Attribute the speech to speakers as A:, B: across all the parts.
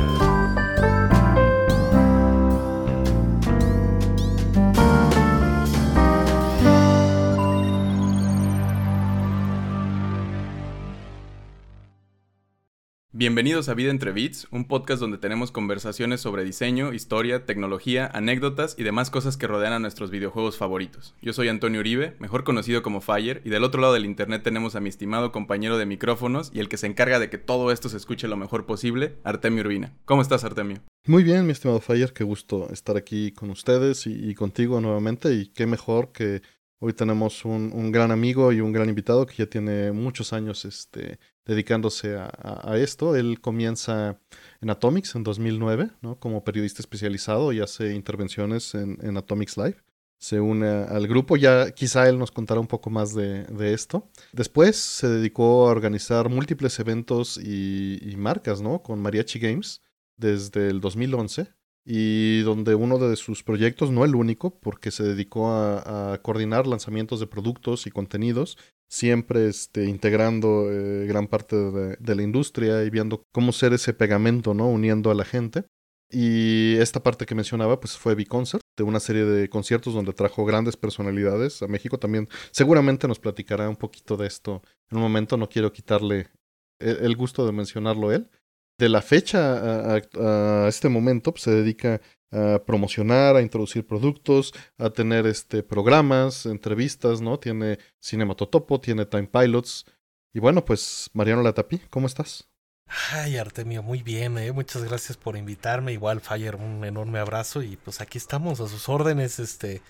A: Bye. Bienvenidos a Vida entre Bits, un podcast donde tenemos conversaciones sobre diseño, historia, tecnología, anécdotas y demás cosas que rodean a nuestros videojuegos favoritos. Yo soy Antonio Uribe, mejor conocido como Fire, y del otro lado del internet tenemos a mi estimado compañero de micrófonos y el que se encarga de que todo esto se escuche lo mejor posible, Artemio Urbina. ¿Cómo estás, Artemio?
B: Muy bien, mi estimado Fire, qué gusto estar aquí con ustedes y, contigo nuevamente, y qué mejor que Hoy tenemos un, gran amigo y un gran invitado que ya tiene muchos años este, dedicándose a, esto. Él comienza en Atomics en 2009 ¿no? como periodista especializado y hace intervenciones en, Atomics Live. Se une al grupo, ya quizá él nos contará un poco más de, esto. Después se dedicó a organizar múltiples eventos y, y marcas ¿no? con Mariachi Games desde el 2011 y donde uno de sus proyectos, no el único, porque se dedicó a, coordinar lanzamientos de productos y contenidos, siempre este, integrando eh, gran parte de, la industria y viendo cómo ser ese pegamento, ¿no? Uniendo a la gente. Y esta parte que mencionaba, pues fue B-Concert, de una serie de conciertos donde trajo grandes personalidades a México. También seguramente nos platicará un poquito de esto en un momento, no quiero quitarle el gusto de mencionarlo él de la fecha a, este momento pues, se dedica a promocionar, a introducir productos, a tener este, programas, entrevistas, ¿no? Tiene Cinematotopo, tiene Time Pilots. Y bueno, pues Mariano Latapi, ¿cómo estás?
C: Ay, Artemio, muy bien, ¿eh? muchas gracias por invitarme. Igual, Fire, un enorme abrazo y pues aquí estamos a sus órdenes. Este,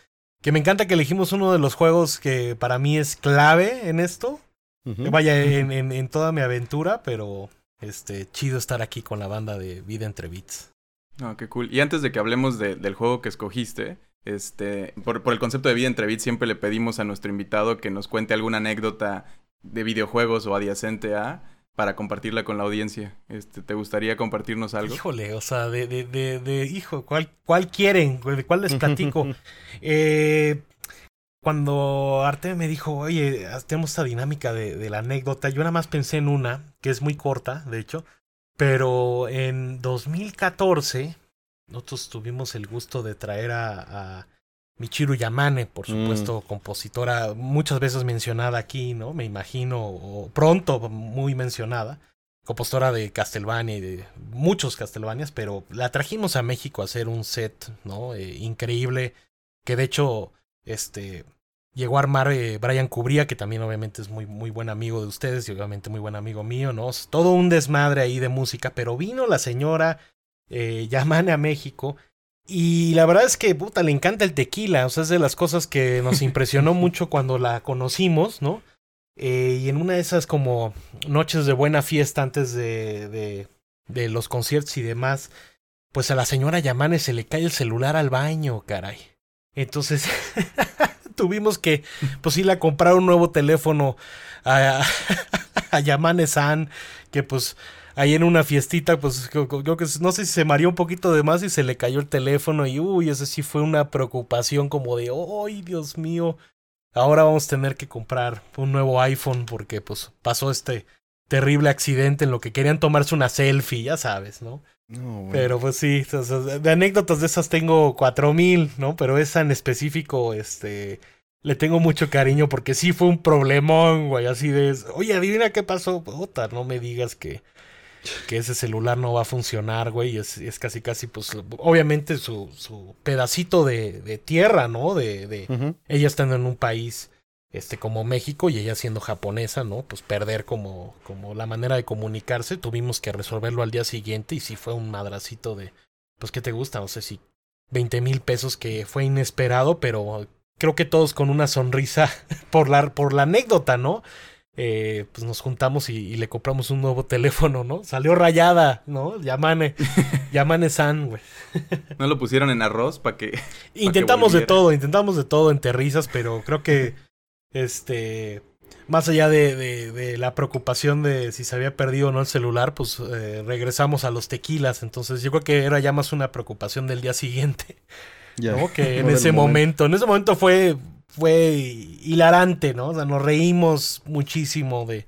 C: que me encanta que elegimos uno de los juegos que para mí es clave en esto. Vaya, en, en, toda mi aventura, pero este, chido estar aquí con la banda de Vida entre Beats.
A: Ah, qué cool. Y antes de que hablemos del juego que escogiste, este, por, por, el concepto de Vida entre Beats siempre le pedimos a nuestro invitado que nos cuente alguna anécdota de videojuegos o adyacente a para compartirla con la audiencia. Este, ¿Te gustaría compartirnos algo?
C: Híjole, o sea, de, de, de, de hijo, ¿cuál, ¿cuál quieren? ¿De cuál les platico? eh, cuando Arte me dijo, oye, tenemos esta dinámica de, la anécdota, yo nada más pensé en una, que es muy corta, de hecho, pero en 2014 nosotros tuvimos el gusto de traer a, Michiru Yamane, por mm. supuesto, compositora muchas veces mencionada aquí, ¿no? Me imagino, o pronto muy mencionada, compositora de Castlevania y de muchos Castlevanias, pero la trajimos a México a hacer un set, ¿no? Eh, increíble, que de hecho este, llegó a armar eh, Brian Cubría, que también obviamente es muy, muy buen amigo de ustedes y obviamente muy buen amigo mío, ¿no? Todo un desmadre ahí de música, pero vino la señora eh, Yamane a México. Y la verdad es que, puta, le encanta el tequila. O sea, es de las cosas que nos impresionó mucho cuando la conocimos, ¿no? Eh, y en una de esas como noches de buena fiesta antes de, de, de los conciertos y demás, pues a la señora Yamane se le cae el celular al baño, caray. Entonces tuvimos que, pues ir a comprar un nuevo teléfono a, a Yamane San, que pues ahí en una fiestita, pues creo, que no sé si se mareó un poquito de más y se le cayó el teléfono y uy, eso sí fue una preocupación como de, ¡ay, Dios mío! Ahora vamos a tener que comprar un nuevo iPhone porque pues pasó este terrible accidente en lo que querían tomarse una selfie, ya sabes, ¿no? Pero pues sí, de anécdotas de esas tengo cuatro mil, ¿no? Pero esa en específico, este, le tengo mucho cariño porque sí fue un problemón, güey, así de, oye, adivina qué pasó, puta, no me digas que, que ese celular no va a funcionar, güey, es, es casi, casi, pues, obviamente su, su pedacito de, de tierra, ¿no? De, de ella estando en un país este, como México y ella siendo japonesa, ¿no? Pues perder como, como la manera de comunicarse, tuvimos que resolverlo al día siguiente y sí fue un madracito de, pues, ¿qué te gusta? No sé si 20 mil pesos que fue inesperado, pero creo que todos con una sonrisa por la, por la anécdota, ¿no? Eh, pues nos juntamos y, le compramos un nuevo teléfono, ¿no? Salió rayada, ¿no? Yamane, Yamane San, güey.
A: ¿No lo pusieron en arroz para que...
C: intentamos de todo, intentamos de todo en terrizas, pero creo que este, más allá de, de, la preocupación de si se había perdido o no el celular, pues eh, regresamos a los tequilas. Entonces yo creo que era ya más una preocupación del día siguiente. ¿no? Que en ese momento, en ese momento fue, fue hilarante, ¿no? O sea, nos reímos muchísimo de,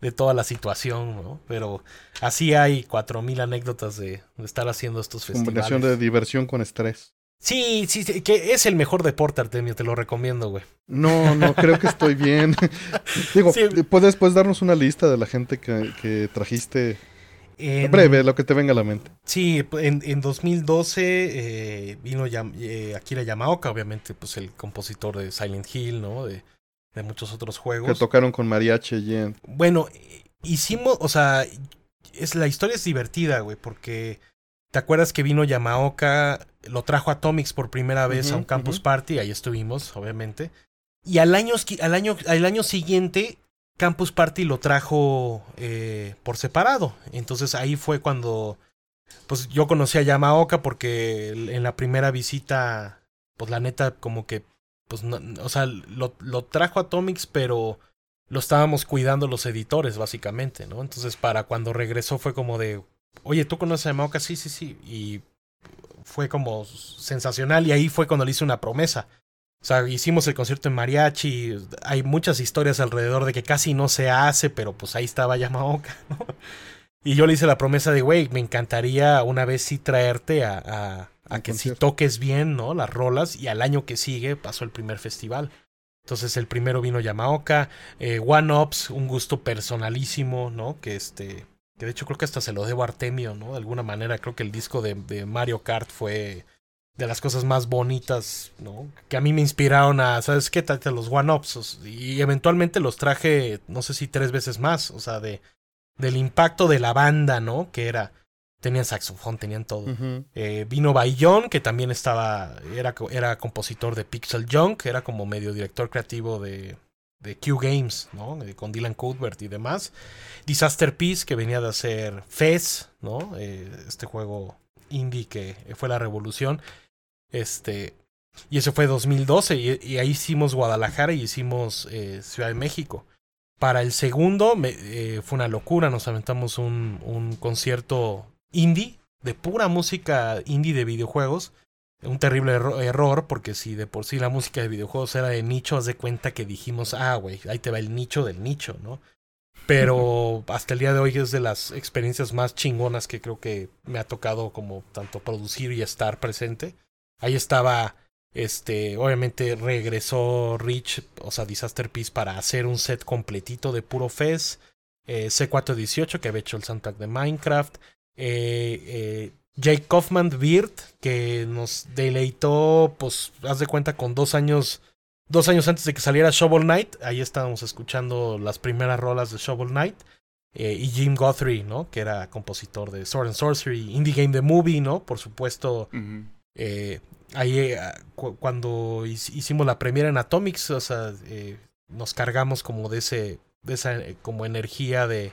C: de toda la situación, ¿no? Pero así hay cuatro mil anécdotas de, estar haciendo estos festivales.
B: Combinación de diversión con estrés.
C: Sí, sí, sí, que es el mejor deporte, Artemio, te lo recomiendo, güey.
B: No, no, creo que estoy bien. Digo, ¿puedes, ¿puedes, darnos una lista de la gente que, que trajiste? Breve, lo que te venga a la mente.
C: Sí, en, en 2012 eh, vino eh, Akira Yamaoka, obviamente, pues el compositor de Silent Hill, ¿no? De, de muchos otros juegos.
B: Que tocaron con mariachi y
C: Bueno, hicimos, o sea, es, la historia es divertida, güey, porque ¿te acuerdas que vino Yamaoka, lo trajo a Atomics por primera vez a un campus party, ahí estuvimos, obviamente. Y al año, al año, al año siguiente, Campus Party lo trajo eh, por separado. Entonces ahí fue cuando, pues yo conocí a Yamaoka porque en la primera visita, pues la neta como que pues, no, o sea, lo, lo trajo Atomics, pero lo estábamos cuidando los editores, básicamente, ¿no? Entonces, para cuando regresó fue como de, oye, ¿tú conoces a Yamaoka? Sí, sí, sí. Y fue como sensacional y ahí fue cuando le hice una promesa. O sea, hicimos el concierto en mariachi, hay muchas historias alrededor de que casi no se hace, pero pues ahí estaba Yamaoka, ¿no? Y yo le hice la promesa de, güey, me encantaría una vez sí traerte a, a que si toques bien, ¿no? Las rolas y al año que sigue pasó el primer festival. Entonces el primero vino Yamaoka, eh, One Ups, un gusto personalísimo, ¿no? Que este, que de hecho creo que hasta se lo debo a Artemio, ¿no? De alguna manera creo que el disco de, de Mario Kart fue de las cosas más bonitas, ¿no? Que a mí me inspiraron a, ¿sabes qué? Trate los One Ups y eventualmente los traje, no sé si tres veces más, o sea, de del impacto de la banda, ¿no? Que era Tenían saxofón, tenían todo. eh, vino Bayon, que también estaba, era, era compositor de Pixel Junk, era como medio director creativo de, de Q Games, ¿no? con Dylan Cuthbert y demás. Disaster Peace, que venía de hacer Fez, ¿no? Eh, este juego indie que fue la revolución. Este, y ese fue 2012, y, ahí hicimos Guadalajara y hicimos eh, Ciudad de México. Para el segundo eh, fue una locura, nos aventamos un, un concierto indie, de pura música indie de videojuegos. Un terrible error, porque si de por sí la música de videojuegos era de nicho, haz de cuenta que dijimos, ah, güey, ahí te va el nicho del nicho, ¿no? Pero hasta el día de hoy es de las experiencias más chingonas que creo que me ha tocado como tanto producir y estar presente. Ahí estaba, este, obviamente regresó Rich, o sea, Disaster Peace para hacer un set completito de puro Fez. Eh, C418 que había hecho el soundtrack de Minecraft eh, eh, Jake Kaufman Beard, que nos deleitó, pues, haz de cuenta, con dos años, dos años antes de que saliera Shovel Knight. Ahí estábamos escuchando las primeras rolas de Shovel Knight. Eh, y Jim Guthrie, ¿no? Que era compositor de Sword and Sorcery, Indie Game The Movie, ¿no? Por supuesto. eh, ahí, eh, cuando hicimos la primera en Atomics, o sea, nos cargamos como de ese, de esa como energía de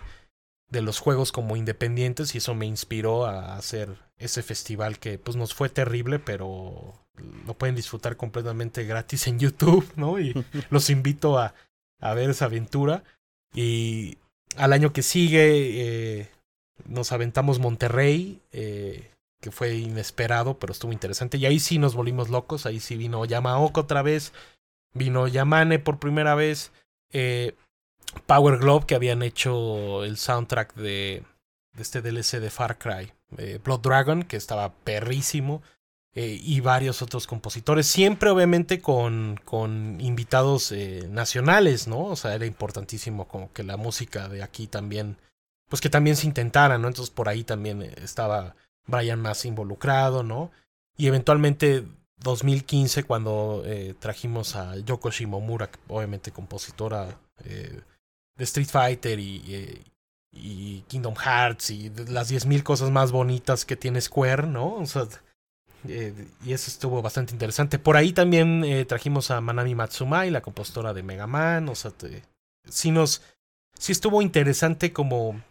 C: de los juegos como independientes y eso me inspiró a hacer ese festival que pues nos fue terrible, pero lo pueden disfrutar completamente gratis en YouTube, ¿no? Y los invito a, a ver esa aventura. Y al año que sigue eh, nos aventamos Monterrey, eh, que fue inesperado, pero estuvo interesante. Y ahí sí nos volvimos locos, ahí sí vino Yamaoka otra vez, vino Yamane por primera vez. Eh, Power Glove que habían hecho el soundtrack de, de este DLC de Far Cry, eh, Blood Dragon, que estaba perrísimo, eh, y varios otros compositores, siempre obviamente con, con invitados eh, nacionales, ¿no? O sea, era importantísimo como que la música de aquí también, pues que también se intentara, ¿no? Entonces por ahí también estaba Brian más involucrado, ¿no? Y eventualmente 2015 cuando trajimos a Yoko Shimomura, obviamente compositora de Street Fighter y, y, Kingdom Hearts y las 10.000 cosas más bonitas que tiene Square, ¿no? O sea, eh, y eso estuvo bastante interesante. Por ahí también eh, trajimos a Manami Matsumai, la compositora de Mega Man, o sea, sí nos... Sí estuvo interesante como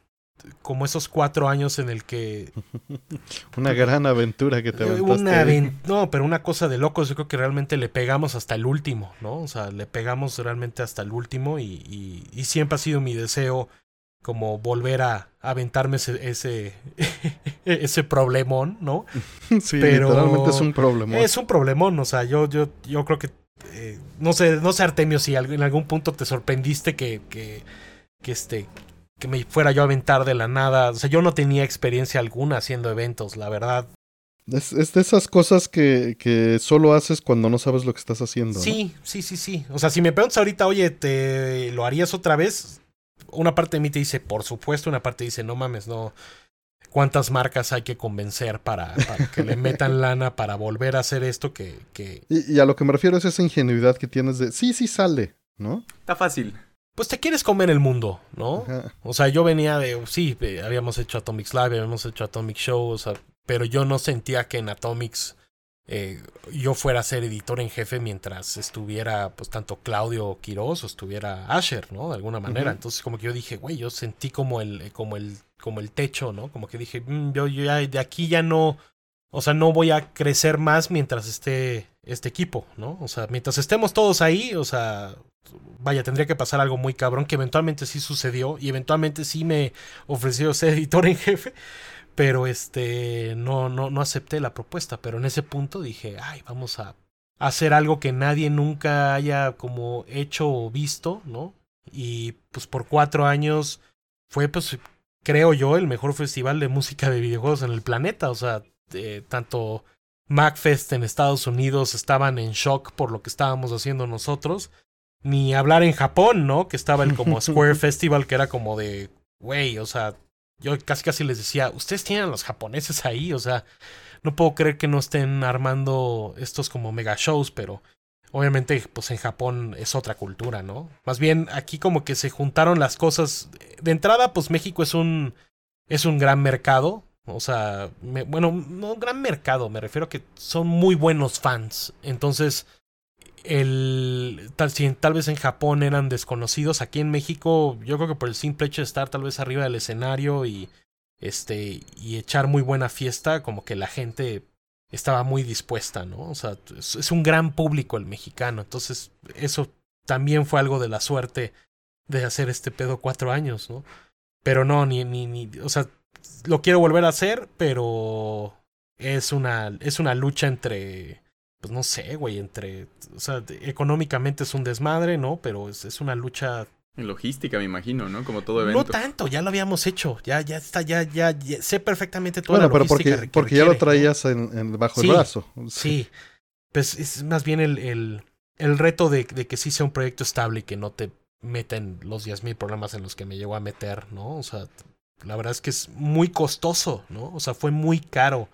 C: como esos cuatro años en el que...
B: una gran aventura que te
C: aventaste. no, pero una cosa de locos, yo creo que realmente le pegamos hasta el último, ¿no? O sea, le pegamos realmente hasta el último y, y, siempre ha sido mi deseo como volver a, aventarme ese, ese, ese problemón, ¿no?
B: sí, pero literalmente es un problemón.
C: Es un problemón, o sea, yo, yo, yo creo que, eh, no sé, no sé Artemio, si en algún punto te sorprendiste que, que, que este que me fuera yo a aventar de la nada. O sea, yo no tenía experiencia alguna haciendo eventos, la verdad.
B: Es, de esas cosas que, que, solo haces cuando no sabes lo que estás haciendo.
C: Sí, sí, sí, sí. O sea, si me preguntas ahorita, oye, ¿te lo harías otra vez? Una parte de mí te dice, por supuesto, una parte dice, no mames, no. ¿Cuántas marcas hay que convencer para, que le metan lana para volver a hacer esto que... que...
B: Y, a lo que me refiero es esa ingenuidad que tienes de, sí, sí sale, ¿no?
A: Está fácil.
C: Pues te quieres comer el mundo, ¿no? O sea, yo venía de, sí, habíamos hecho Atomics Live, habíamos hecho Atomic Show, o sea, pero yo no sentía que en Atomics eh, yo fuera a ser editor en jefe mientras estuviera, pues, tanto Claudio Quiroz o estuviera Asher, ¿no? De alguna manera. Entonces, como que yo dije, güey, yo sentí como el, como el como el techo, ¿no? Como que dije, mm, yo, ya de aquí ya no, o sea, no voy a crecer más mientras esté este equipo, ¿no? O sea, mientras estemos todos ahí, o sea, vaya, tendría que pasar algo muy cabrón que eventualmente sí sucedió y eventualmente sí me ofreció ser editor en jefe, pero este, no, no, no acepté la propuesta, pero en ese punto dije, ay, vamos a hacer algo que nadie nunca haya como hecho o visto, ¿no? Y pues por cuatro años fue pues creo yo, el mejor festival de música de videojuegos en el planeta. O sea, tanto MacFest en Estados Unidos estaban en shock por lo que estábamos haciendo nosotros. Ni hablar en Japón, ¿no? Que estaba el como Square Festival, que era como de, güey, o sea, yo casi casi les decía, ustedes tienen a los japoneses ahí, o sea, no puedo creer que no estén armando estos como mega shows, pero Obviamente, pues en Japón es otra cultura, ¿no? Más bien aquí como que se juntaron las cosas. De entrada, pues México es un es un gran mercado. O sea, bueno, no gran mercado, me refiero a que son muy buenos fans. Entonces, el tal, si tal vez en Japón eran desconocidos, aquí en México, yo creo que por el simple hecho de estar tal vez arriba del escenario y este y echar muy buena fiesta, como que la gente estaba muy dispuesta, ¿no? O sea, es, un gran público el mexicano, entonces eso también fue algo de la suerte de hacer este pedo cuatro años, ¿no? Pero no, ni, ni, ni, o sea, lo quiero volver a hacer, pero es una, es una lucha entre, pues no sé, güey, entre, o sea, económicamente es un desmadre, ¿no? Pero es, es una lucha
A: en logística, me imagino, ¿no? Como todo evento.
C: No tanto, ya lo habíamos hecho. Ya, ya está, ya, ya, sé perfectamente toda
B: la
C: logística.
B: Bueno, pero porque, porque ya lo traías en, bajo el brazo.
C: Sí. Pues es más bien el, el, el reto de, de, que sí sea un proyecto estable y que no te meten los 10.000 problemas en los que me llegó a meter, ¿no? O sea, la verdad es que es muy costoso, ¿no? O sea, fue muy caro.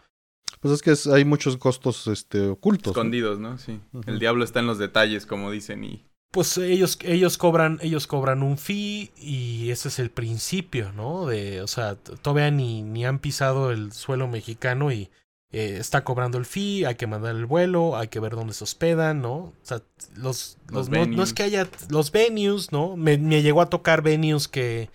B: Pues es que hay muchos costos este, ocultos.
A: Escondidos, ¿no? Sí. El diablo está en los detalles, como dicen, y
C: pues ellos, ellos cobran, ellos cobran un fee y ese es el principio, ¿no? De, o sea, todavía ni, ni han pisado el suelo mexicano y eh, está cobrando el fee, hay que mandar el vuelo, hay que ver dónde se hospedan, ¿no? O sea, los, los, no, es que haya los venues, ¿no? Me, me llegó a tocar venues que,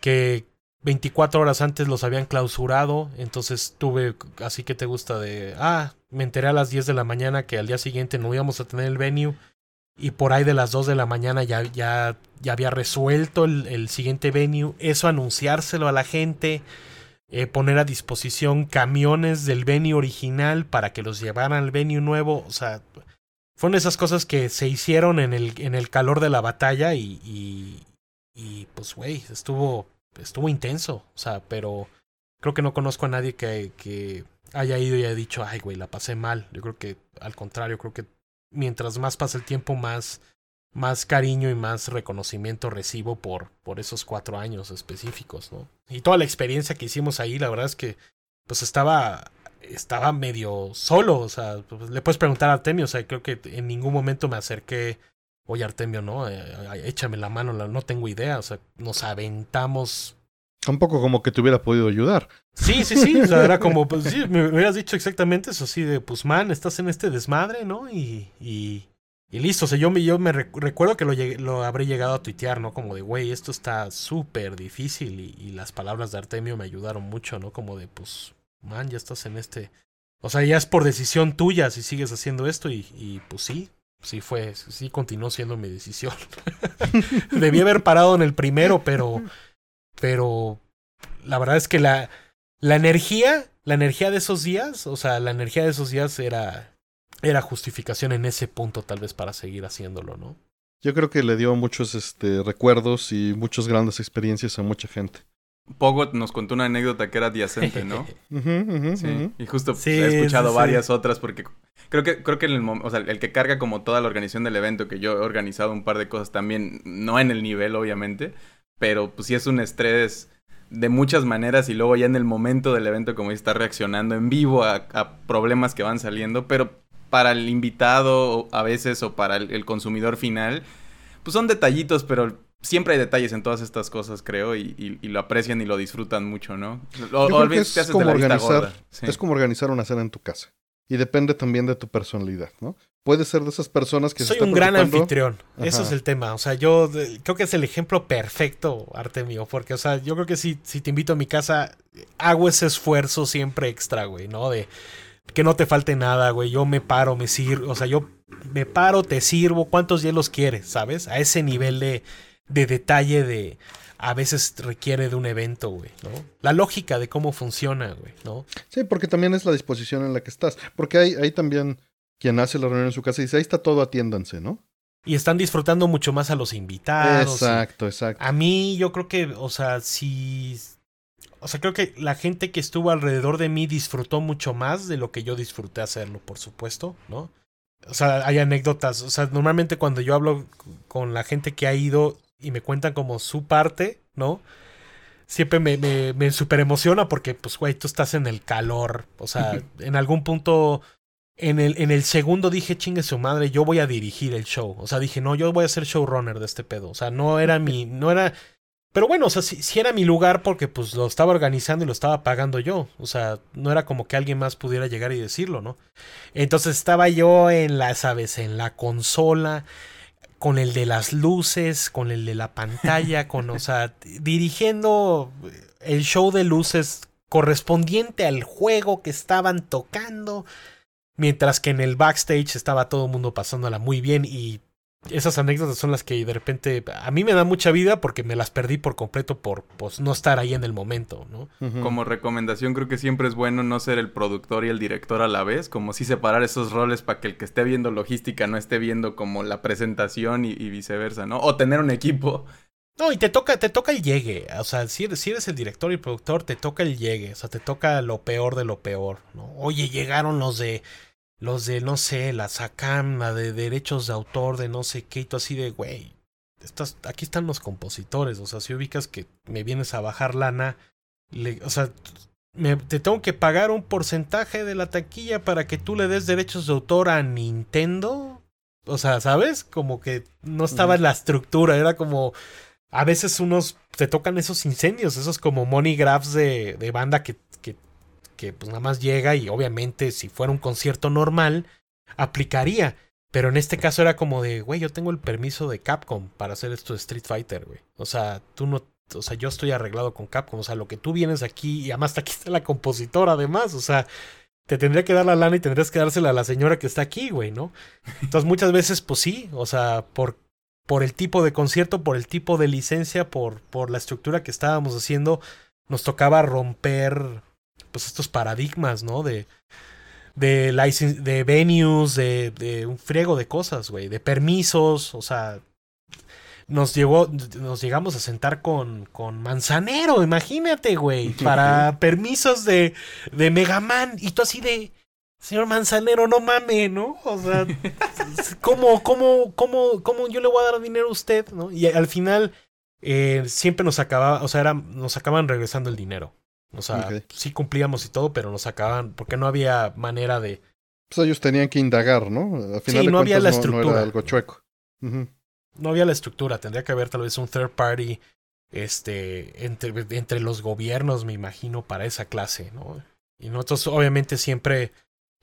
C: que 24 horas antes los habían clausurado, entonces tuve, así que te gusta de, ah, me enteré a las 10 de la mañana que al día siguiente no íbamos a tener el venue y por ahí de las 2 de la mañana ya, ya, ya había resuelto el, el, siguiente venue, eso anunciárselo a la gente, eh, poner a disposición camiones del venue original para que los llevaran al venue nuevo, o sea, fueron esas cosas que se hicieron en el, en el calor de la batalla y, y, y pues, güey, estuvo, estuvo intenso, o sea, pero creo que no conozco a nadie que, que haya ido y haya dicho, ay, güey, la pasé mal, yo creo que al contrario, creo que mientras más pasa el tiempo, más, más cariño y más reconocimiento recibo por, por esos cuatro años específicos, ¿no? Y toda la experiencia que hicimos ahí, la verdad es que pues estaba, estaba medio solo, o sea, pues, le puedes preguntar a Artemio, o sea, creo que en ningún momento me acerqué, oye Artemio, no, eh, échame la mano, no tengo idea, o sea, nos aventamos
B: un poco como que te hubiera podido ayudar.
C: Sí, sí, sí. O sea, era como, pues sí, me hubieras dicho exactamente eso, así de, pues man, estás en este desmadre, ¿no? Y, y, y listo. O sea, yo me, yo me recuerdo que lo, lo habré llegado a tuitear, ¿no? Como de, güey, esto está súper difícil. Y, y, las palabras de Artemio me ayudaron mucho, ¿no? Como de, pues, man, ya estás en este. O sea, ya es por decisión tuya si sigues haciendo esto. Y, y pues sí, sí fue, sí continuó siendo mi decisión. Debí haber parado en el primero, pero pero la verdad es que la, la energía, la energía de esos días, o sea, la energía de esos días era, era justificación en ese punto tal vez para seguir haciéndolo, ¿no?
B: yo creo que le dio muchos este, recuerdos y muchas grandes experiencias a mucha gente.
A: Pogo nos contó una anécdota que era adyacente, ¿no? Sí, y justo
C: Sí,
A: he escuchado
C: sí, sí.
A: varias otras porque creo que creo que en el, mom- o sea, el que carga como toda la organización del evento, que yo he organizado un par de cosas también, no en el nivel obviamente, pero pues sí es un estrés de muchas maneras y luego ya en el momento del evento como está reaccionando en vivo a, a problemas que van saliendo, pero para el invitado a veces o para el, el consumidor final, pues son detallitos, pero siempre hay detalles en todas estas cosas, creo, y, y- y lo aprecian y lo disfrutan mucho, ¿no? O,
B: Yo
A: o
B: creo que
A: bien te
B: es
A: haces de
B: como
A: la
B: organizar,
A: sí.
B: es como organizar una cena en tu casa. Y depende también de tu personalidad, ¿no? Puedes ser de esas personas que se
C: Soy
B: está
C: un gran anfitrión. Eso es el tema. O sea, yo de- creo que es el ejemplo perfecto, Artemio. Porque, o sea, yo creo que si, si te invito a mi casa, hago ese esfuerzo siempre extra, güey, ¿no? De que no te falte nada, güey. Yo me paro, me sirvo. O sea, yo me paro, te sirvo. ¿Cuántos hielos quieres, sabes? A ese nivel de, de detalle de. A veces requiere de un evento, güey, ¿no? La lógica de cómo funciona, güey, ¿no?
B: Sí, porque también es la disposición en la que estás. Porque hay, hay también quien hace la reunión en su casa y dice, ahí está todo, atiéndanse, ¿no?
C: Y están disfrutando mucho más a los invitados. y-
B: exacto, exacto.
C: A mí yo creo que, o sea, si... O sea, creo que la gente que estuvo alrededor de mí disfrutó mucho más de lo que yo disfruté hacerlo, por supuesto, ¿no? O sea, hay anécdotas. O sea, normalmente cuando yo hablo con la gente que ha ido y me cuentan como su parte, ¿no? Siempre me, me, me super emociona porque, pues, güey, tú estás en el calor. O sea, en algún punto, en el, en el segundo dije, chingue su madre, yo voy a dirigir el show. O sea, dije, no, yo voy a ser showrunner de este pedo. O sea, no era mi, no era... Pero bueno, o sea, sí, sí era mi lugar porque pues lo estaba organizando y lo estaba pagando yo. O sea, no era como que alguien más pudiera llegar y decirlo, ¿no? Entonces estaba yo en la, sabes, en la consola, con el de las luces, con el de la pantalla, con, o sea, dirigiendo el show de luces correspondiente al juego que estaban tocando. Mientras que en el backstage estaba todo el mundo pasándola muy bien y esas anécdotas son las que de repente a mí me da mucha vida porque me las perdí por completo por pues, no estar ahí en el momento, ¿no?
A: Como recomendación, creo que siempre es bueno no ser el productor y el director a la vez, como si separar esos roles para que el que esté viendo logística no esté viendo como la presentación y, y viceversa, ¿no? O tener un equipo.
C: No, y te toca, te toca el llegue. O sea, si eres, si eres el director y el productor, te toca el llegue. O sea, te toca lo peor de lo peor, ¿no? Oye, llegaron los de. Los de, no sé, la SACAM, la de derechos de autor, de no sé qué, y tú así de, güey. Estás, aquí están los compositores. O sea, si ubicas que me vienes a bajar lana. le- o sea, me- te tengo que pagar un porcentaje de la taquilla para que tú le des derechos de autor a Nintendo. O sea, ¿sabes? Como que no estaba en la estructura, era como a veces unos te tocan esos incendios, esos como money graphs de, de banda que, que, pues nada más llega y obviamente si fuera un concierto normal aplicaría. Pero en este caso era como de, güey, yo tengo el permiso de Capcom para hacer esto de Street Fighter, güey. O sea, tú no, o sea, yo estoy arreglado con Capcom. O sea, lo que tú vienes aquí, y además aquí está la compositora, además. O sea, te tendría que dar la lana y tendrías que dársela a la señora que está aquí, güey, ¿no? Entonces muchas veces, pues sí, o sea, por, por el tipo de concierto, por el tipo de licencia, por, por la estructura que estábamos haciendo, nos tocaba romper, pues estos paradigmas, ¿no? De, de, licen- de venues, de, de un friego de cosas, güey, de permisos, o sea, nos llegó, nos llegamos a sentar con, con Manzanero, imagínate, güey, para permisos de, de Megaman, y tú así de, señor Manzanero, no mame, ¿no? O sea, ¿cómo, cómo, cómo, cómo yo le voy a dar dinero a usted, ¿no? Y al final, eh, siempre nos acababa, o sea, era, nos acaban regresando el dinero. O sea, sí cumplíamos y todo, pero nos acaban, porque no había manera de,
B: Pues ellos tenían que indagar, ¿no? Al final
C: Sí,
B: de
C: no había
B: cuentas
C: la
B: no- era algo chueco.
C: No había la estructura, tendría que haber tal vez un third party este entre, entre los gobiernos, me imagino, para esa clase, ¿no? Y nosotros obviamente siempre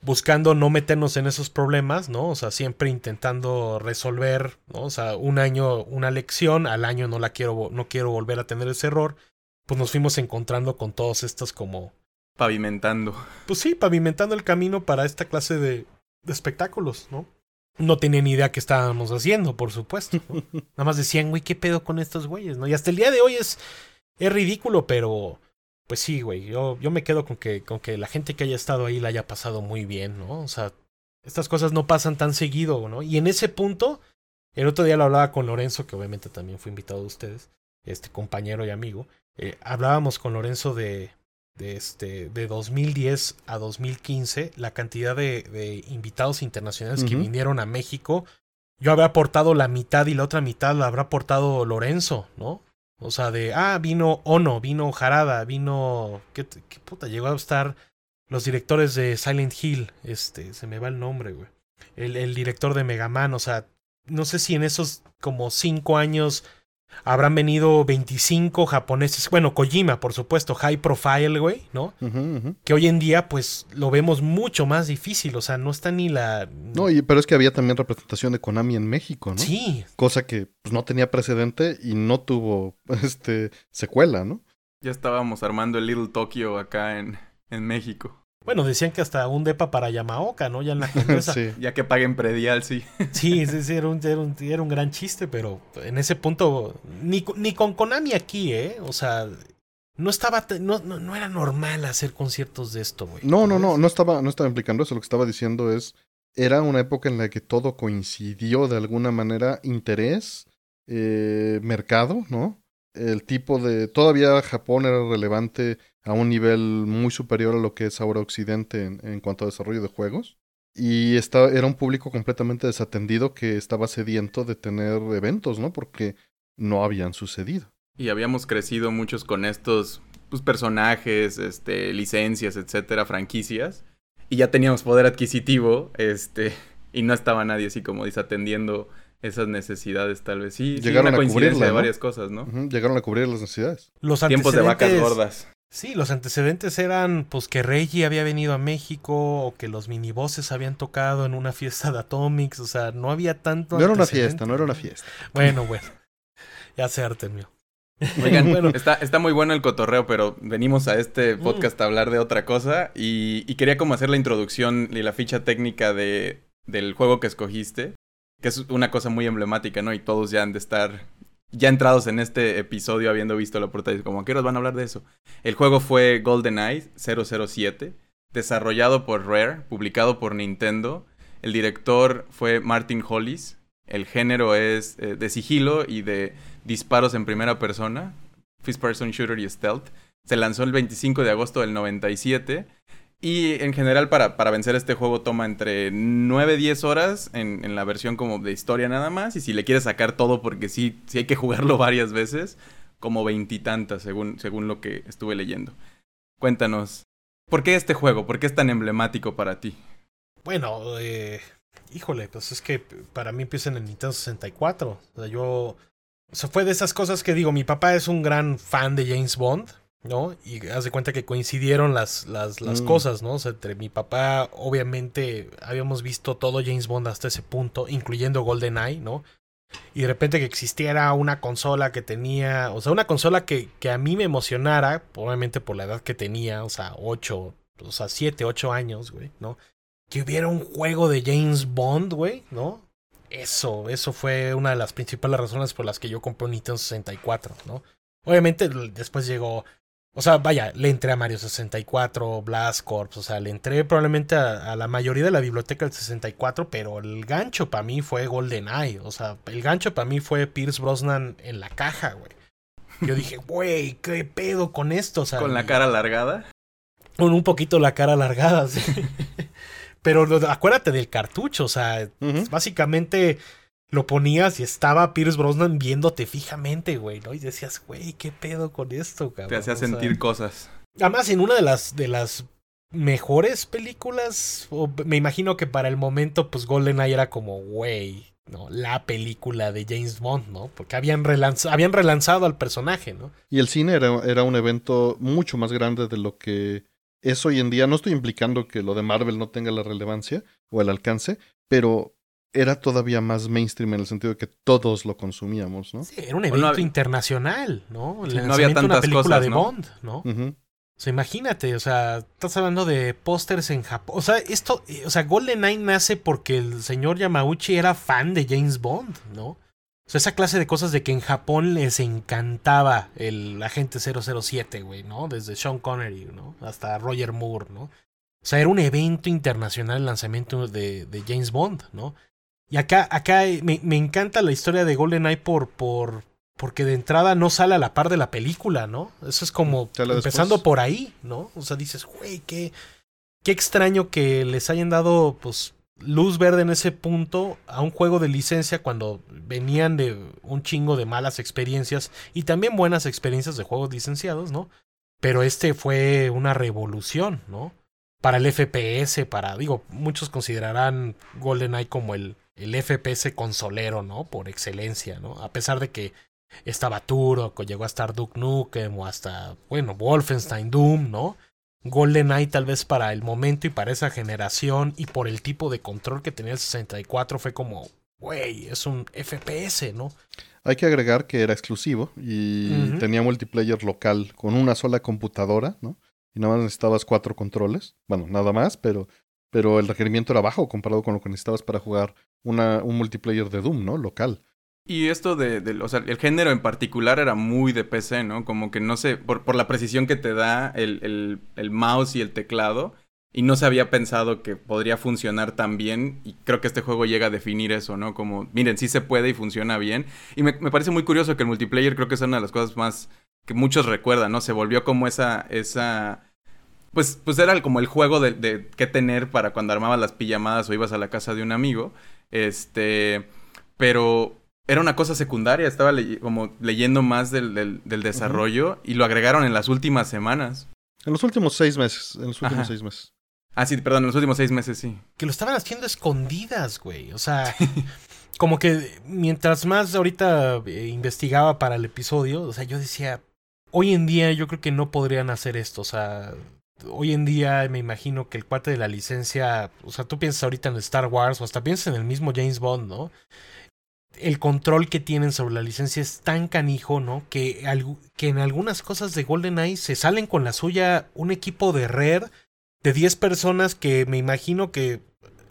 C: buscando no meternos en esos problemas, ¿no? O sea, siempre intentando resolver, ¿no? O sea, un año una lección, al año no la quiero no quiero volver a tener ese error, pues nos fuimos encontrando con todos estos como
A: Pavimentando.
C: pues sí, pavimentando el camino para esta clase de, de espectáculos, ¿no? No tenía ni idea qué estábamos haciendo, por supuesto. ¿no? Nada más decían, güey, ¿qué pedo con estos güeyes? ¿no? Y hasta el día de hoy es, es ridículo, pero pues sí, güey. Yo, yo me quedo con que, con que la gente que haya estado ahí la haya pasado muy bien, ¿no? O sea, estas cosas no pasan tan seguido, ¿no? Y en ese punto El otro día lo hablaba con Lorenzo, que obviamente también fue invitado de ustedes, este compañero y amigo. Eh, hablábamos con Lorenzo de, de, este, de 2010 a 2015, la cantidad de, de invitados internacionales que vinieron a México. Yo había aportado la mitad y la otra mitad la habrá aportado Lorenzo, ¿no? O sea, de, ah, vino Ono, vino Jarada, vino... ¿Qué, qué puta? Llegó a estar los directores de Silent Hill, este, se me va el nombre, güey. El, el director de Mega Man, o sea, no sé si en esos como cinco años habrán venido 25 japoneses, bueno, Kojima, por supuesto, high profile, güey, ¿no?
B: Ujú.
C: Que hoy en día, pues, lo vemos mucho más difícil, o sea, no está ni la...
B: No, y, pero es que había también representación de Konami en México, ¿no?
C: Sí,
B: Cosa que pues, no tenía precedente y no tuvo este secuela, ¿no?
A: Ya estábamos armando el Little Tokyo acá en, en México.
C: Bueno, decían que hasta un depa para Yamaoka, ¿no? Ya en la condesa.
B: sí.
A: Ya que paguen predial, sí.
C: Sí, sí, sí, era un, era, un, era un gran chiste, pero en ese punto, ni, ni con Konami aquí, ¿eh? O sea, no estaba, no, no, no era normal hacer conciertos de esto, güey.
B: No, no, no, no estaba, no estaba implicando eso. Lo que estaba diciendo es, era una época en la que todo coincidió de alguna manera, interés, eh, mercado, ¿no? El tipo de, todavía Japón era relevante a un nivel muy superior a lo que es ahora Occidente en, en cuanto a desarrollo de juegos. Y estaba, era un público completamente desatendido que estaba sediento de tener eventos, ¿no? Porque no habían sucedido.
A: Y habíamos crecido muchos con estos pues, personajes, este, licencias, etcétera, franquicias. Y ya teníamos poder adquisitivo, este, y no estaba nadie así como desatendiendo esas necesidades, tal vez. Sí, sí,
B: Llegaron
A: una
B: a
A: coincidencia
B: cubrirla,
A: de
B: ¿no?
A: varias cosas, ¿no?
B: Llegaron a cubrir las necesidades.
C: Los
A: Tiempos de vacas gordas.
C: Sí, los antecedentes eran pues que Reggie había venido a México o que los minibosses habían tocado en una fiesta de Atomics, o sea, no había tanto
B: No era una fiesta, no era una fiesta.
C: Bueno, bueno. Ya se artemió.
A: Oigan,
C: Bueno.
A: está, está muy bueno el cotorreo, pero venimos a este
C: Mm.
A: podcast a hablar de otra cosa y, y quería como hacer la introducción y la ficha técnica de, del juego que escogiste, que es una cosa muy emblemática, ¿no? Y todos ya han de estar ya entrados en este episodio habiendo visto la portada como, ¿a qué horas van a hablar de eso? El juego fue GoldenEye 007, desarrollado por Rare, publicado por Nintendo. El director fue Martin Hollis. El género es eh, de sigilo y de disparos en primera persona, First Person Shooter y Stealth. Se lanzó el 25 de agosto del 97. Y en general para, para vencer este juego toma entre 9 10 horas en, en la versión como de historia nada más. Y si le quieres sacar todo porque sí, sí hay que jugarlo varias veces, como veintitantas según, según lo que estuve leyendo. Cuéntanos, ¿por qué este juego? ¿Por qué es tan emblemático para ti?
C: Bueno, eh, híjole, pues es que para mí empieza en el Nintendo 64. O sea, yo. O sea, fue de esas cosas que digo, mi papá es un gran fan de James Bond, ¿no? Y haz de cuenta que coincidieron las, las, las
B: Mm.
C: cosas, ¿no? O sea, entre mi papá, obviamente, habíamos visto todo James Bond hasta ese punto, incluyendo GoldenEye, ¿no? Y de repente que existiera una consola que tenía, o sea, una consola que, que a mí me emocionara, obviamente por la edad que tenía, o sea, 8, o sea, 7, 8 años, güey, ¿no? que hubiera un juego de James Bond, güey, ¿no? Eso, eso fue una de las principales razones por las que yo compré un Nintendo 64, ¿no? Obviamente después llegó, o sea, vaya, le entré a Mario 64, Blast Corps, o sea, le entré probablemente a, a la mayoría de la biblioteca del 64, pero el gancho para mí fue GoldenEye, o sea, el gancho para mí fue Pierce Brosnan en la caja, güey. Yo dije, güey, ¿qué pedo con esto? O sea,
A: Con la cara alargada.
C: con un poquito la cara alargada, sí. Pero acuérdate del cartucho, o sea, básicamente lo ponías y estaba Pierce Brosnan viéndote fijamente, güey, ¿no? Y decías, güey, ¿qué pedo con esto, cabrón?
A: Te hacía
C: O sea,
A: sentir cosas.
C: Además, en una de las, de las mejores películas, o me imagino que para el momento, pues GoldenEye era como, güey, ¿no? La película de James Bond, ¿no? Porque habían, relanza- habían relanzado al personaje, ¿no?
B: Y el cine era, era un evento mucho más grande de lo que es hoy en día. No estoy implicando que lo de Marvel no tenga la relevancia o el alcance, pero era todavía más mainstream en el sentido de que todos lo consumíamos, ¿no?
C: Sí, era un
A: no
C: evento
A: había-
C: internacional, ¿no? El
A: Sí, no había
C: lanzamiento de una
A: tantas
C: película
A: cosas,
C: de
A: ¿no?
C: Bond, ¿no? O sea, imagínate, o sea, estás hablando de pósters en Japón. O sea, esto, eh, o sea, GoldenEye nace porque el señor Yamauchi era fan de James Bond, ¿no? O sea, esa clase de cosas de que en Japón les encantaba el agente 007, güey, ¿no? Desde Sean Connery, ¿no? Hasta Roger Moore, ¿no? O sea, era un evento internacional el lanzamiento de, de James Bond, ¿no? Y acá, acá me, me encanta la historia de GoldenEye por, por, porque de entrada no sale a la par de la película, ¿no? Eso es como empezando por ahí, ¿no? O sea, dices, güey, qué, qué extraño que les hayan dado, pues, luz verde en ese punto a un juego de licencia cuando venían de un chingo de malas experiencias y también buenas experiencias de juegos licenciados, ¿no? Pero este fue una revolución, ¿no? Para el FPS, para, digo, muchos considerarán GoldenEye como el, el FPS consolero, ¿no? Por excelencia, ¿no? A pesar de que estaba Turok, o llegó a estar Duke Nukem, o hasta, bueno, Wolfenstein, Doom, ¿no? GoldenEye tal vez para el momento y para esa generación y por el tipo de control que tenía el 64 fue como, güey, es un FPS, ¿no?
B: Hay que agregar que era exclusivo y tenía multiplayer local con una sola computadora, ¿no? Y nada más necesitabas cuatro controles. Bueno, nada más, pero, pero el requerimiento era bajo comparado con lo que necesitabas para jugar un multiplayer de Doom, ¿no? Local.
A: Y esto de, de, o sea, el género en particular era muy de PC, ¿no? Como que no sé, por, por la precisión que te da el, el, el, mouse y el teclado. Y no se había pensado que podría funcionar tan bien. Y creo que este juego llega a definir eso, ¿no? Como, miren, sí se puede y funciona bien. Y me, me parece muy curioso que el multiplayer creo que es una de las cosas más que muchos recuerdan, ¿no? Se volvió como esa, esa pues, pues era como el juego de, de qué tener para cuando armabas las pijamadas o ibas a la casa de un amigo. Este, pero era una cosa secundaria, estaba como leyendo más del, del, desarrollo y lo agregaron en las últimas semanas.
B: En los últimos seis meses, en los últimos seis meses.
A: Ah, sí, perdón, en los últimos seis meses, sí.
C: Que lo estaban haciendo escondidas, güey. O sea, como que mientras más ahorita eh, investigaba para el episodio, o sea, yo decía, hoy en día yo creo que no podrían hacer esto, o sea, hoy en día me imagino que el cuate de la licencia, o sea, tú piensas ahorita en Star Wars o hasta piensas en el mismo James Bond, ¿no? el control que tienen sobre la licencia es tan canijo, ¿no? Que, que en algunas cosas de GoldenEye se salen con la suya un equipo de red de 10 personas que me imagino que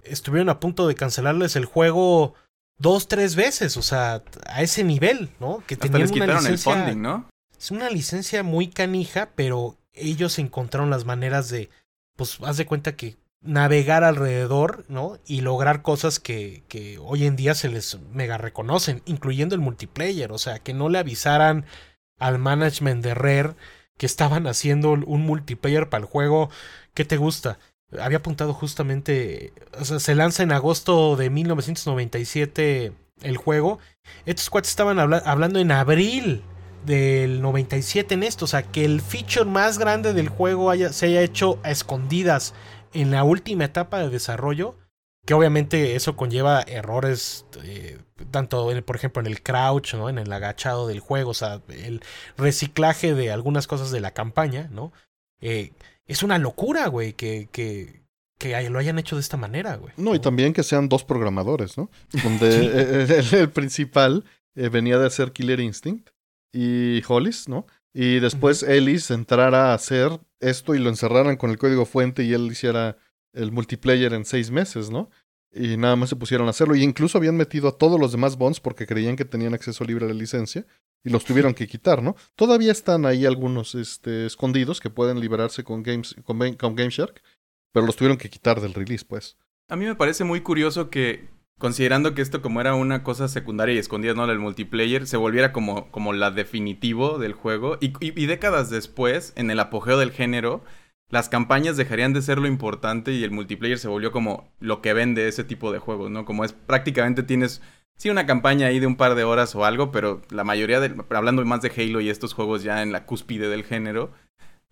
C: estuvieron a punto de cancelarles el juego dos, tres veces, o sea, a ese nivel, ¿no?
A: Que tenían una licencia, el funding, ¿no?
C: Es una licencia muy canija, pero ellos encontraron las maneras de, pues, haz de cuenta que navegar alrededor, ¿no? Y lograr cosas que, que hoy en día se les mega reconocen, incluyendo el multiplayer, o sea, que no le avisaran al management de Rare que estaban haciendo un multiplayer para el juego. ¿Qué te gusta? Había apuntado justamente, o sea, se lanza en agosto de 1997 el juego. Estos cuates estaban hablando en abril del 97 en esto, o sea, que el feature más grande del juego haya, se haya hecho a escondidas en la última etapa de desarrollo, que obviamente eso conlleva errores, eh, tanto en, por ejemplo en el crouch, ¿no? en el agachado del juego, o sea, el reciclaje de algunas cosas de la campaña, ¿no? Eh, es una locura, güey, que, que, que lo hayan hecho de esta manera, güey.
B: No, y también que sean dos programadores, ¿no? Donde el, principal eh, venía de hacer Killer Instinct y Hollis, ¿no? Y después Ellis entrara a hacer esto y lo encerraran con el código fuente y él hiciera el multiplayer en seis meses, ¿no? Y nada más se pusieron a hacerlo. Y incluso habían metido a todos los demás bonds porque creían que tenían acceso libre a la licencia y los tuvieron que quitar, ¿no? Todavía están ahí algunos este, escondidos que pueden liberarse con, games, con, con GameShark, pero los tuvieron que quitar del release, pues.
A: A mí me parece muy curioso que, considerando que esto como era una cosa secundaria y escondida, ¿no? El multiplayer, se volviera como, como la definitivo del juego. Y, y, décadas después, en el apogeo del género, las campañas dejarían de ser lo importante y el multiplayer se volvió como lo que vende ese tipo de juegos, ¿no? Como es prácticamente tienes, sí, una campaña ahí de un par de horas o algo, pero la mayoría de, hablando más de Halo y estos juegos ya en la cúspide del género,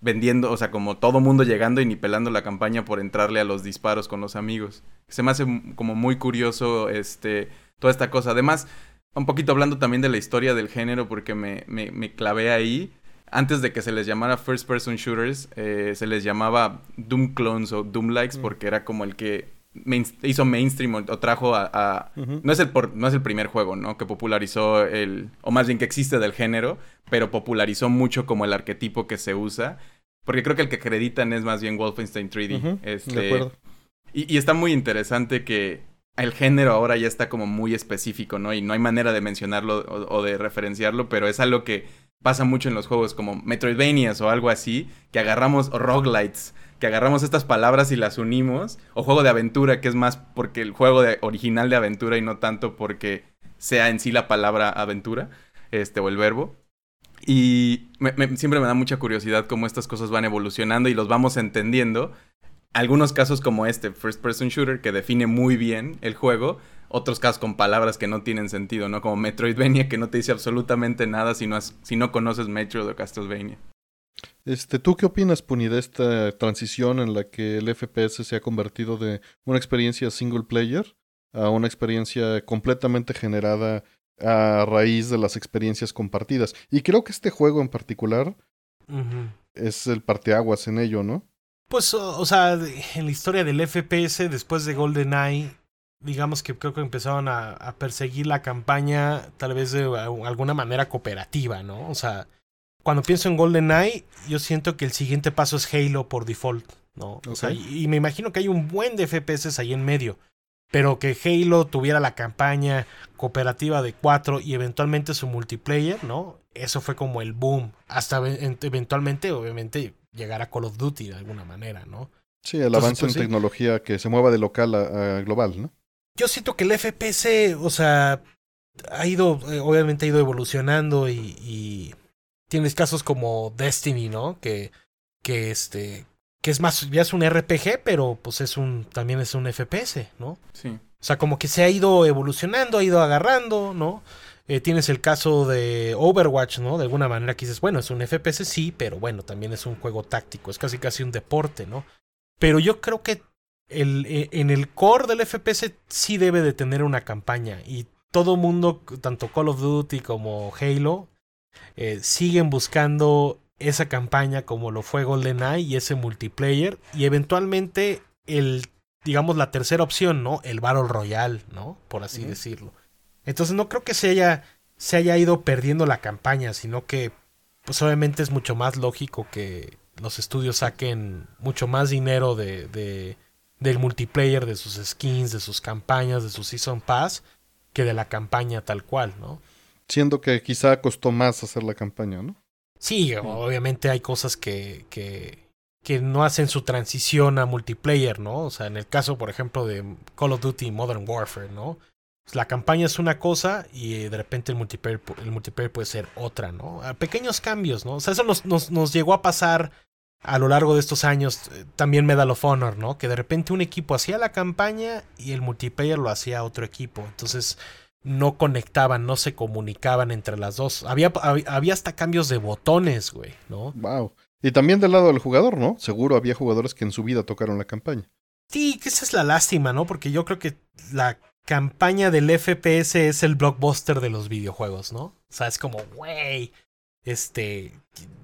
A: vendiendo, o sea, como todo mundo llegando y ni pelando la campaña por entrarle a los disparos con los amigos. Se me hace como muy curioso este toda esta cosa. Además, un poquito hablando también de la historia del género porque me, me, me clavé ahí. Antes de que se les llamara First Person Shooters, eh, se les llamaba Doom Clones o Doom Likes mm. porque era como el que hizo mainstream o, trajo a... no, es el no es el primer juego, ¿no? Que popularizó el... o más bien que existe del género, pero popularizó mucho como el arquetipo que se usa. Porque creo que el que acreditan es más bien Wolfenstein 3D. este, de acuerdo. Y, y, está muy interesante que el género ahora ya está como muy específico, ¿no? Y no hay manera de mencionarlo o, de referenciarlo, pero es algo que pasa mucho en los juegos como Metroidvanias o algo así, que agarramos roguelites, que agarramos estas palabras y las unimos, o juego de aventura, que es más porque el juego de, original de aventura y no tanto porque sea en sí la palabra aventura, este, o el verbo. Y siempre me da mucha curiosidad cómo estas cosas van evolucionando y los vamos entendiendo. Algunos casos como este, First Person Shooter, que define muy bien el juego, otros casos con palabras que no tienen sentido, ¿no? Como Metroidvania, que no te dice absolutamente nada si no, si no conoces Metroid o Castlevania.
B: Este, ¿Tú qué opinas, Puni, de esta transición en la que el FPS se ha convertido de una experiencia single player a una experiencia completamente generada a raíz de las experiencias compartidas? Y creo que este juego en particular es el parteaguas en ello, ¿no?
C: Pues, o, sea, en la historia del FPS, después de GoldenEye, digamos que creo que empezaron a, a, perseguir la campaña tal vez de alguna manera cooperativa, ¿no? O sea, cuando pienso en GoldenEye, yo siento que el siguiente paso es Halo por default, ¿no? O sea, y, me imagino que hay un buen de FPS ahí en medio. Pero que Halo tuviera la campaña cooperativa de 4 y eventualmente su multiplayer, ¿no? Eso fue como el boom. Hasta eventualmente, obviamente, llegar a Call of Duty de alguna manera, ¿no?
B: Sí, el avance pues en tecnología que se mueva de local a, global, ¿no?
C: Yo siento que el FPS, o sea, ha ido, eh, obviamente ha ido evolucionando y tienes casos como Destiny, ¿no? Que, que este, que es más, ya es un RPG, pero pues es un, también es un FPS, ¿no?
A: Sí.
C: O sea, como que se ha ido evolucionando, ha ido agarrando, ¿no? Eh, tienes el caso de Overwatch, ¿no? De alguna manera que dices, bueno, es un FPS, sí, pero bueno, también es un juego táctico, es casi casi un deporte, ¿no? Pero yo creo que el, e, en el core del FPS sí debe de tener una campaña y todo mundo, tanto Call of Duty como Halo, eh, siguen buscando esa campaña como lo fue GoldenEye y ese multiplayer y eventualmente el digamos la tercera opción, ¿no? El Battle Royale, ¿no? Por así decirlo. Entonces no creo que se haya se haya ido perdiendo la campaña, sino que pues obviamente es mucho más lógico que los estudios saquen mucho más dinero de, de del multiplayer, de sus skins, de sus campañas, de su Season Pass, que de la campaña tal cual, ¿no?
B: Siendo que quizá costó más hacer la campaña, ¿no?
C: Sí, obviamente hay cosas que, que, que no hacen su transición a multiplayer, ¿no? O sea, en el caso, por ejemplo, de Call of Duty Modern Warfare, ¿no? Pues la campaña es una cosa y eh, de repente el multiplayer, el multiplayer puede ser otra, ¿no? pequeños cambios, ¿no? O sea, eso nos, nos, nos llegó a pasar a lo largo de estos años, eh, también Medal of Honor, ¿no? Que de repente un equipo hacía la campaña y el multiplayer lo hacía otro equipo. Entonces, no conectaban, no se comunicaban entre las dos. Había, había hasta cambios de botones, güey, ¿no?
B: Wow. Y también del lado del jugador, ¿no? Seguro había jugadores que en su vida tocaron la campaña.
C: Sí, que esa es la lástima, ¿no? Porque yo creo que la campaña del FPS es el blockbuster de los videojuegos, ¿no? O sea, es como, güey, este,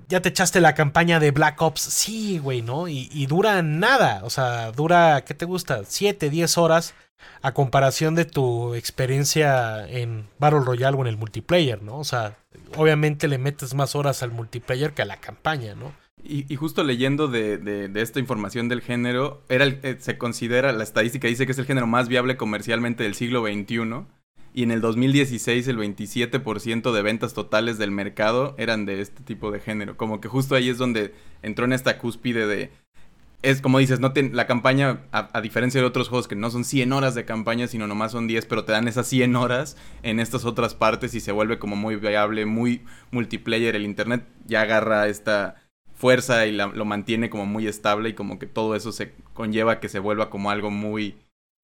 C: ya te echaste la campaña de Black Ops, sí, güey, ¿no? Y, y dura nada, o sea, dura, ¿qué te gusta? Siete, diez horas a comparación de tu experiencia en Battle Royale o en el multiplayer, ¿no? O sea, obviamente le metes más horas al multiplayer que a la campaña, ¿no?
A: Y, justo leyendo de, de, esta información del género, era eh, se considera, la estadística dice que es el género más viable comercialmente del siglo XXI. Y en el 2016 el 27% de ventas totales del mercado eran de este tipo de género. Como que justo ahí es donde entró en esta cúspide de es como dices, no la campaña, a, diferencia de otros juegos que no son 100 horas de campaña, sino nomás son 10, pero te dan esas 100 horas en estas otras partes y se vuelve como muy viable, muy multiplayer. El Internet ya agarra esta fuerza y lo mantiene como muy estable y como que todo eso se conlleva que se vuelva como algo muy...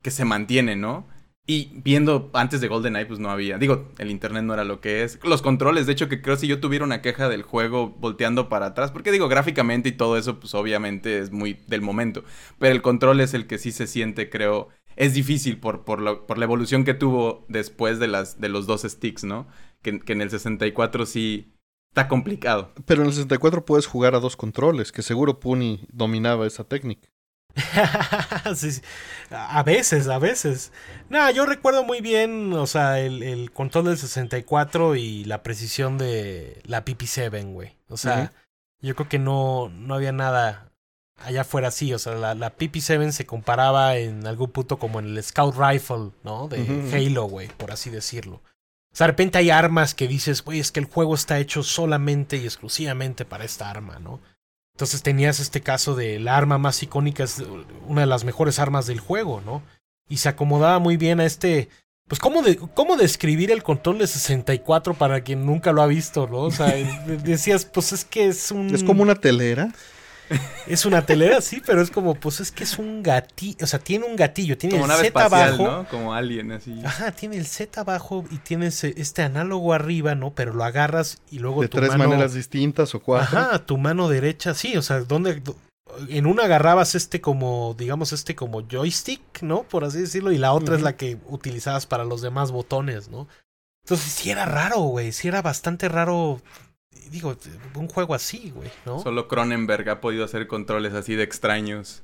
A: que se mantiene, ¿no? Y viendo antes de GoldenEye, pues no había. Digo, el internet no era lo que es. Los controles, de hecho, que creo si yo tuviera una queja del juego volteando para atrás, porque digo, gráficamente y todo eso, pues obviamente es muy del momento. Pero el control es el que sí se siente, creo. Es difícil por, por, por la evolución que tuvo después de, las, de los dos sticks, ¿no? Que, que en el 64 sí está complicado.
B: Pero en el 64 puedes jugar a dos controles, que seguro Puni dominaba esa técnica.
C: A veces, a veces. No, yo recuerdo muy bien, o sea, el, control del 64 y la precisión de la PP7, güey. O sea, yo creo que no, no había nada allá fuera así. O sea, la, la PP7 se comparaba en algún punto como en el Scout Rifle, ¿no? De Halo, güey, por así decirlo. O sea, de repente hay armas que dices, güey, es que el juego está hecho solamente y exclusivamente para esta arma, ¿no? Entonces tenías este caso de la arma más icónica, es una de las mejores armas del juego, ¿no? Y se acomodaba muy bien a este... Pues, ¿cómo, de, ¿cómo describir el control de 64 para quien nunca lo ha visto, no? O sea, decías, pues es que es un...
B: Es como una telera.
C: Es una telera, sí, pero es como, pues es que es un gatillo, o sea, tiene un gatillo, tiene
A: Como
C: el Z
A: espacial,
C: abajo.
A: ¿no? Como alien, así.
C: Ajá, tiene el Z abajo y tienes este análogo arriba, ¿no? Pero lo agarras y luego
B: De
C: tu
B: tres
C: mano...
B: maneras distintas o cuatro.
C: Ajá, tu mano derecha, sí, o sea, donde en una agarrabas este como, digamos, este como joystick, ¿no? Por así decirlo, y la otra es la que utilizabas para los demás botones, ¿no? Entonces sí era raro, güey, sí era bastante raro, digo, un juego así, güey, ¿no?
A: Solo Cronenberg ha podido hacer controles así de extraños.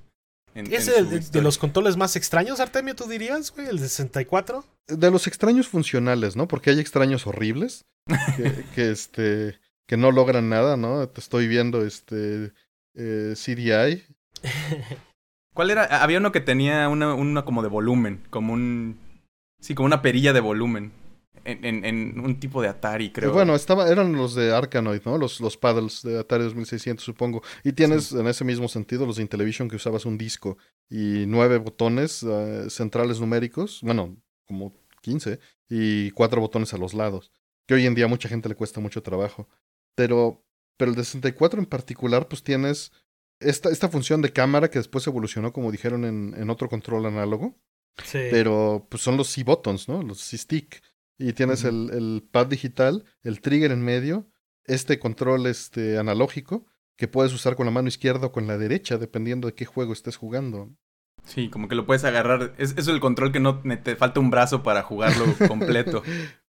A: en-
C: ¿Es
A: en
C: de, los controles más extraños, Artemio, tú dirías, güey? ¿El de 64?
B: De los extraños funcionales, ¿no? Porque hay extraños horribles que, que, este que no logran nada, ¿no? Te estoy viendo este eh, CDI.
A: ¿Cuál era? Había uno que tenía una, una como de volumen, como un... Sí, como una perilla de volumen. En, en, en un tipo de Atari, creo.
B: Eh, Bueno, estaba, eran los de Arkanoid, ¿no? Los, los paddles de Atari 2600, supongo. Y tienes en ese mismo sentido los de Intellivision que usabas un disco y nueve botones eh, centrales numéricos, bueno, como 15, y cuatro botones a los lados, que hoy en día a mucha gente le cuesta mucho trabajo. Pero, pero el de 64 en particular, pues tienes esta, esta función de cámara que después evolucionó, como dijeron, en, en otro control análogo.
C: Sí.
B: Pero pues son los C-buttons, ¿no? Los C-stick. Y tienes el, el pad digital, el trigger en medio, este control este, analógico que puedes usar con la mano izquierda o con la derecha, dependiendo de qué juego estés jugando.
A: Sí, como que lo puedes agarrar. Es, es el control que no te falta un brazo para jugarlo completo.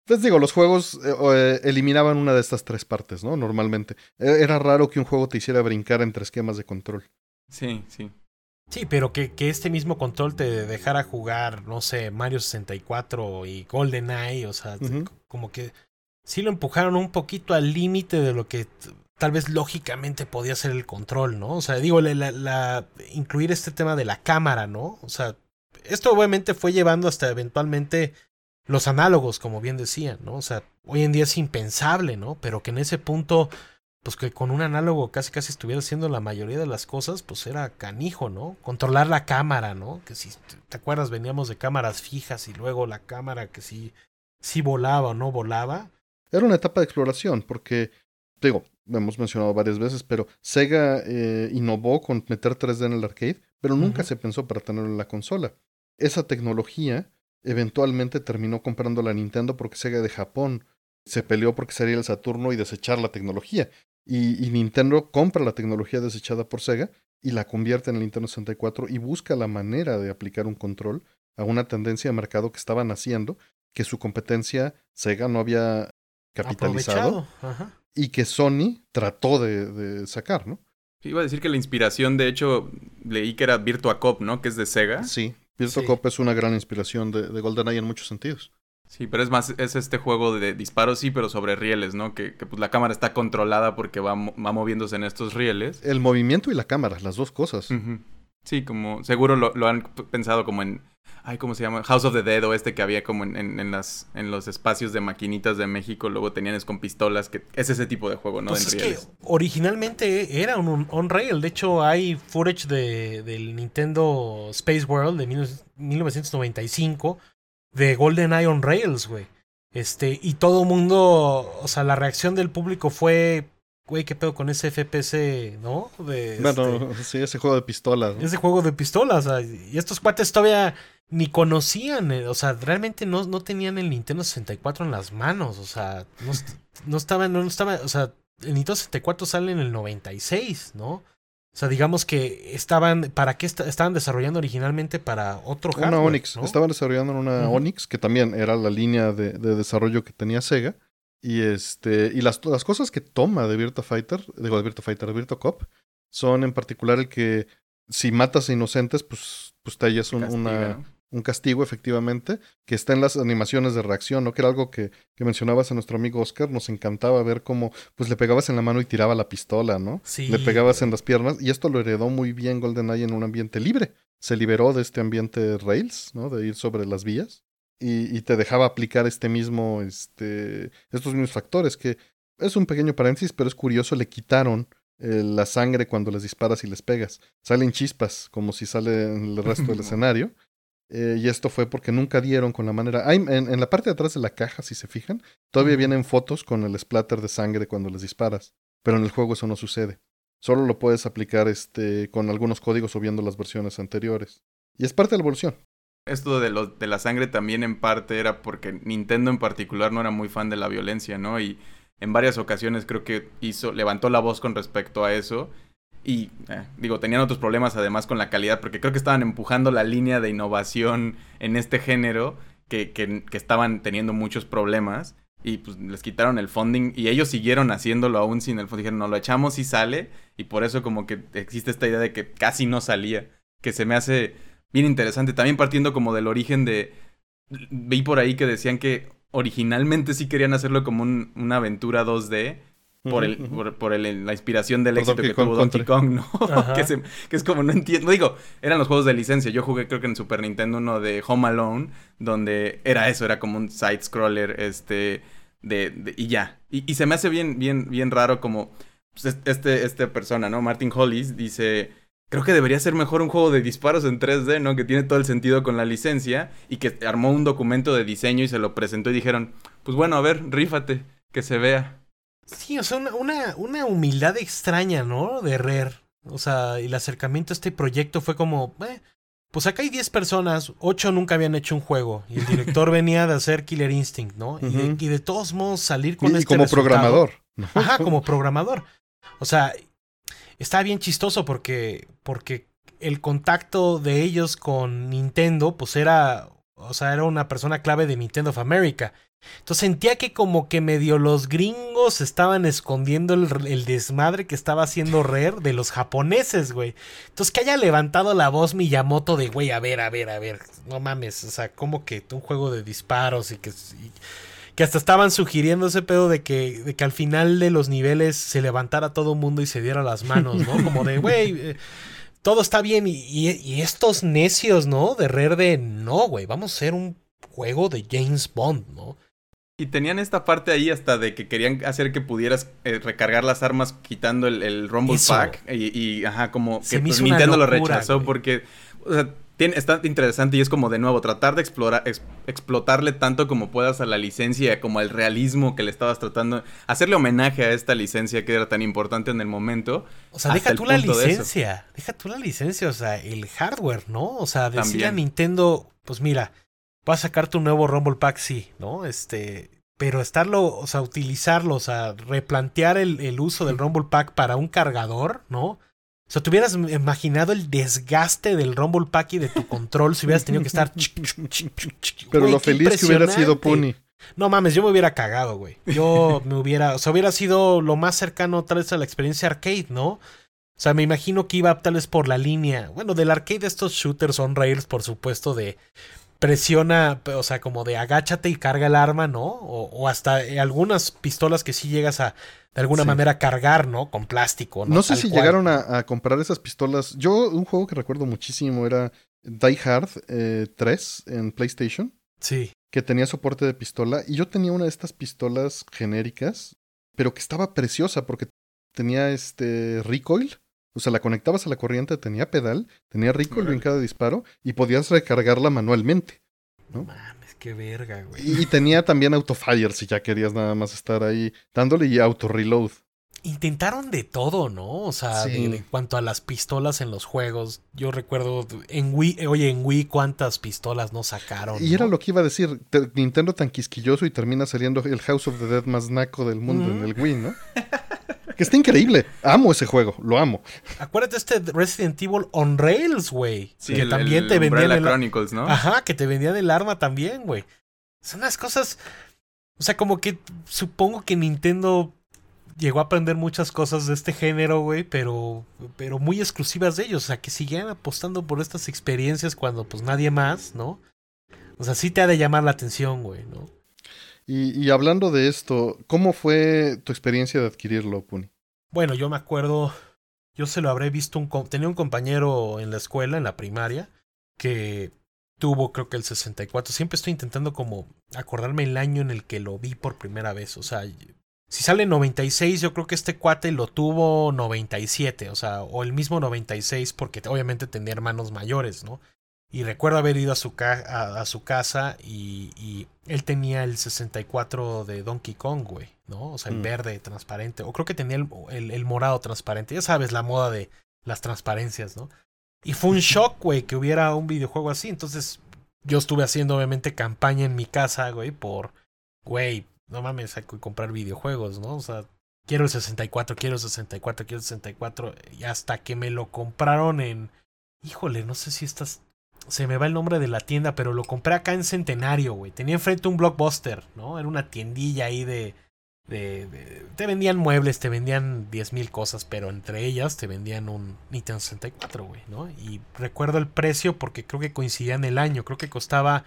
B: Pues digo, los juegos eh, eh, eliminaban una de estas tres partes, ¿no? Normalmente. E- Era raro que un juego te hiciera brincar entre esquemas de control.
A: Sí, sí.
C: Sí, pero que, que este mismo control te dejara jugar, no sé, Mario 64 y GoldenEye, o sea, como que sí lo empujaron un poquito al límite de lo que tal vez lógicamente podía ser el control, ¿no? O sea, digo, la, la- la- incluir este tema de la cámara, ¿no? O sea, esto obviamente fue llevando hasta eventualmente los análogos, como bien decían, ¿no? O sea, hoy en día es impensable, ¿no? Pero que en ese punto pues que con un análogo casi casi estuviera haciendo la mayoría de las cosas, pues era canijo, ¿no? Controlar la cámara, ¿no? Que si te acuerdas veníamos de cámaras fijas y luego la cámara que si si volaba o no volaba.
B: Era una etapa de exploración, porque, digo, lo hemos mencionado varias veces, pero Sega eh, innovó con meter 3D en el arcade, pero nunca se pensó para tenerlo en la consola. Esa tecnología eventualmente terminó comprando la Nintendo porque Sega de Japón se peleó porque sería el Saturno y desechar la tecnología. Y, y Nintendo compra la tecnología desechada por Sega y la convierte en el Nintendo 64 y busca la manera de aplicar un control a una tendencia de mercado que estaban haciendo, que su competencia Sega no había capitalizado y que Sony trató de, de sacar, ¿no?
A: Sí, Iba a decir que la inspiración, de hecho, leí que era Virtua Cop, ¿no? Que es de Sega.
B: Sí, Virtua
C: Sí.
B: Cop es una gran inspiración de, de GoldenEye en muchos sentidos.
A: Sí, pero es más, es este juego de disparos, sí, pero sobre rieles, ¿no? Que, que, pues la cámara está controlada porque va, va moviéndose en estos rieles.
B: El movimiento y la cámara, las dos cosas.
A: Sí, como, seguro lo, lo han pensado como en, ay, ¿cómo se llama? House of the Dead o este que había como en, en, en las, en los espacios de maquinitas de México, luego tenían es con pistolas, que es ese tipo de juego, ¿no?
C: Pues
A: en
C: es que
A: rieles.
C: originalmente era un on-rail. De hecho, hay footage de, del Nintendo Space World de mil- 1995 de GoldenEye on Rails, güey. Este, y todo mundo, o sea, la reacción del público fue, güey, ¿qué pedo con ese FPS, no? De,
B: Bueno, sí, ese juego de pistolas.
C: este,
B: ¿no?
C: ese juego de pistolas. o sea, y estos cuates todavía ni conocían, eh, o sea, realmente no, no tenían el Nintendo 64 en las manos, o sea, no, no estaban, no estaba, o sea, el Nintendo 64 sale en el 96, ¿no? O sea, digamos que estaban, ¿para qué esta- estaban desarrollando originalmente para otro hardware?
B: Una Onyx.
C: ¿no?
B: Estaban desarrollando una
C: Ujú.
B: Onyx, que también era la línea de, de desarrollo que tenía Sega. Y este. Y las, las cosas que toma de Virtua Fighter, digo de Virtua Fighter, de Virtua Cop, son en particular el que si matas a inocentes, pues, pues te hallas un, una,
A: ¿no?
B: Un castigo, efectivamente, que está en las animaciones de reacción, ¿no? Que era algo que, que mencionabas a nuestro amigo Oscar, nos encantaba ver cómo, pues le pegabas en la mano y tiraba la pistola, ¿no?
C: Sí.
B: Le pegabas en las piernas, y esto lo heredó muy bien GoldenEye en un ambiente libre. Se liberó de este ambiente Rails, ¿no? De ir sobre las vías. y, te dejaba aplicar este mismo, este, estos mismos factores, que es un pequeño paréntesis, pero es curioso, le quitaron eh, la sangre cuando les disparas y les pegas. Salen chispas, como si sale en el resto del escenario. Eh, y esto fue porque nunca dieron con la manera. Hay, en, la parte de atrás de la caja, si se fijan, todavía vienen fotos con el splatter de sangre cuando les disparas. Pero en el juego eso no sucede. Solo lo puedes aplicar este, con algunos códigos o viendo las versiones anteriores. Y es parte de la evolución.
A: Esto de, lo, de la sangre también en parte era porque Nintendo en particular no era muy fan de la violencia, ¿no? Y en varias ocasiones creo que hizo, levantó la voz con respecto a eso. Y eh, digo, tenían otros problemas además con la calidad, porque creo que estaban empujando la línea de innovación en este género, que, que, estaban teniendo muchos problemas. Y pues les quitaron el funding y ellos siguieron haciéndolo aún sin el funding. Dijeron, no, lo echamos y sale. Y por eso como que existe esta idea de que casi no salía. Que se me hace bien interesante. También partiendo como del origen de... Vi por ahí que decían que originalmente sí querían hacerlo como un, una aventura 2D por, el, por, el, la inspiración del éxito que tuvo Donkey Kong, ¿no? que, que, es como, no entiendo, digo, eran los juegos de licencia, yo jugué creo que en Super Nintendo uno de Home Alone, donde era eso, era como un side-scroller, este, de, y ya, y, se me hace bien, bien, bien raro como, pues, este, este persona, ¿no? Martin Hollis dice, creo que debería ser mejor un juego de disparos en 3D, ¿no? Que tiene todo el sentido con la licencia y que armó un documento de diseño y se lo presentó y dijeron, pues bueno, a ver, rífate, que se vea.
C: Sí, o sea, una, una, humildad extraña, ¿no? De Rare. O sea, el acercamiento a este proyecto fue como, eh, pues acá hay 10 personas, 8 nunca habían hecho un juego. Y el director venía de hacer Killer Instinct, ¿no? y, de, todos modos salir con y, este
B: como programador.
C: Ajá, como programador. O sea, está bien chistoso porque, porque el contacto de ellos con Nintendo, pues era, o sea, era una persona clave de Nintendo of America. Entonces sentía que como que medio los gringos estaban escondiendo el, desmadre que estaba haciendo Rare de los japoneses, güey. Entonces que haya levantado la voz Miyamoto de, güey, a ver, a ver, a ver, no mames, o sea, como que un juego de disparos y que que hasta estaban sugiriendo ese pedo de que, de que al final de los niveles se levantara todo el mundo y se diera las manos, ¿no? Como de, güey, eh, todo está bien. Y, estos necios, ¿no? De Rare de, no, güey, vamos a hacer un juego de James Bond, ¿no?
A: Y tenían esta parte ahí hasta de que querían hacer que pudieras eh, recargar las armas quitando el, Rumble Pack. Y, ajá, como que pues, Nintendo lo rechazó porque. O sea, está interesante y es como de nuevo tratar de explorar, explotarle tanto como puedas a la licencia, como al realismo que le estabas tratando, hacerle homenaje a esta licencia que era tan importante en el momento.
C: O sea, deja tú la licencia, deja tú la licencia, o sea, el hardware, ¿no? O sea, decirle a Nintendo, pues mira, vas a sacar tu nuevo Rumble Pack, sí, ¿no? Este, pero estarlo, o sea, utilizarlo, o sea, replantear el, el uso del Rumble Pack para un cargador, ¿no? O sea, te hubieras imaginado el desgaste del Rumble Pack y de tu control si hubieras tenido que estar.
B: Pero lo feliz que hubiera sido Pony.
C: No mames, yo me hubiera cagado, güey. Yo me hubiera. O sea, hubiera sido lo más cercano tal vez a la experiencia arcade, ¿no? O sea, me imagino que iba tal vez por la línea. Bueno, del arcade de estos shooters on rails, por supuesto, de presiona, o sea, como de agáchate y carga el arma, ¿no? O, hasta algunas pistolas que sí llegas a de alguna manera cargar, ¿no? Con plástico,
B: ¿no? No sé si llegaron a, comprar esas pistolas. Yo, un juego que recuerdo muchísimo era Die Hard 3 eh, en PlayStation.
C: Sí.
B: Que tenía soporte de pistola. Y yo tenía una de estas pistolas genéricas, pero que estaba preciosa porque tenía este recoil. O sea, la conectabas a la corriente, tenía pedal, tenía recoil en cada disparo y podías recargarla manualmente. ¿no?
C: qué verga, güey.
B: Y, tenía también autofire si ya querías nada más estar ahí dándole y auto reload.
C: Intentaron de todo, ¿no? O sea, en cuanto a las pistolas en los juegos, yo recuerdo en Wii, oye, en Wii cuántas pistolas no sacaron.
B: Y era lo que iba a decir, Nintendo tan quisquilloso y termina saliendo el House of the Dead más naco del mundo en el Wii, ¿no? que está increíble. Amo ese juego, lo amo.
C: Acuérdate este Resident Evil on Rails, güey. Sí, que también te vendían el
A: Chronicles, ¿no?
C: Ajá, que te vendían el arma también, güey. Son las cosas, o sea, como que supongo que Nintendo llegó a aprender muchas cosas de este género, güey, pero pero muy exclusivas de ellos, o sea, que siguieran apostando por estas experiencias cuando pues nadie más, ¿no? O sea, sí te ha de llamar la atención, güey, ¿no?
B: Y, hablando de esto, ¿cómo fue tu experiencia de adquirirlo, Puni?
C: Bueno, yo me acuerdo, yo se lo habré visto, un, tenía un compañero en la escuela, en la primaria, que tuvo creo que el 64. Siempre estoy intentando como acordarme el año en el que lo vi por primera vez. O sea, si sale 96, yo creo que este cuate lo tuvo 97, o sea, o el mismo 96 porque obviamente tenía hermanos mayores, ¿no? Y recuerdo haber ido a su, a, su casa y, él tenía el 64 de Donkey Kong, güey, ¿no? O sea, el mm. verde transparente. O creo que tenía el, el, morado transparente. Ya sabes, la moda de las transparencias, ¿no? Y fue un shock, güey, que hubiera un videojuego así. Entonces, yo estuve haciendo, obviamente, campaña en mi casa, güey, por, güey, no mames, hay que comprar videojuegos, ¿no? O sea, quiero el 64, quiero el 64, quiero el 64. Y hasta que me lo compraron en. Híjole, no sé si estás se me va el nombre de la tienda, pero lo compré acá en Centenario, güey. Tenía enfrente un blockbuster, ¿no? Era una tiendilla ahí de, de, te vendían muebles, te vendían diez mil cosas, pero entre ellas te vendían un Nintendo 64, güey, ¿no? Y recuerdo el precio porque creo que coincidía en el año, creo que costaba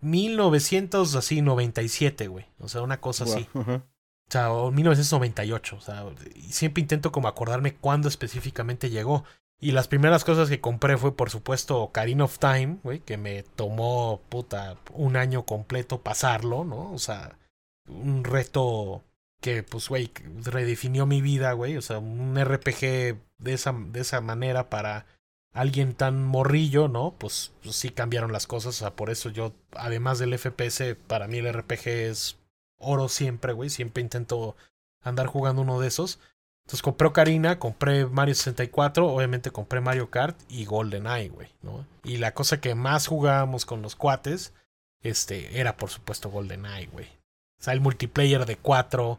C: 1900, así, 97, güey. O sea, una cosa así. O sea, o 1998, o sea, y siempre intento como acordarme cuándo específicamente llegó. Y las primeras cosas que compré fue, por supuesto, Ocarina of Time, güey, que me tomó, puta, un año completo pasarlo, ¿no? O sea, un reto que, pues, güey, redefinió mi vida, güey. O sea, un RPG de esa, de esa manera para alguien tan morrillo, ¿no? Pues, pues, sí cambiaron las cosas. O sea, por eso yo, además del FPS, para mí el RPG es oro siempre, güey. Siempre intento andar jugando uno de esos. Entonces compré Ocarina, compré Mario 64, obviamente compré Mario Kart y GoldenEye, güey, ¿no? Y la cosa que más jugábamos con los cuates, este, era por supuesto GoldenEye, güey. O sea, el multiplayer de cuatro,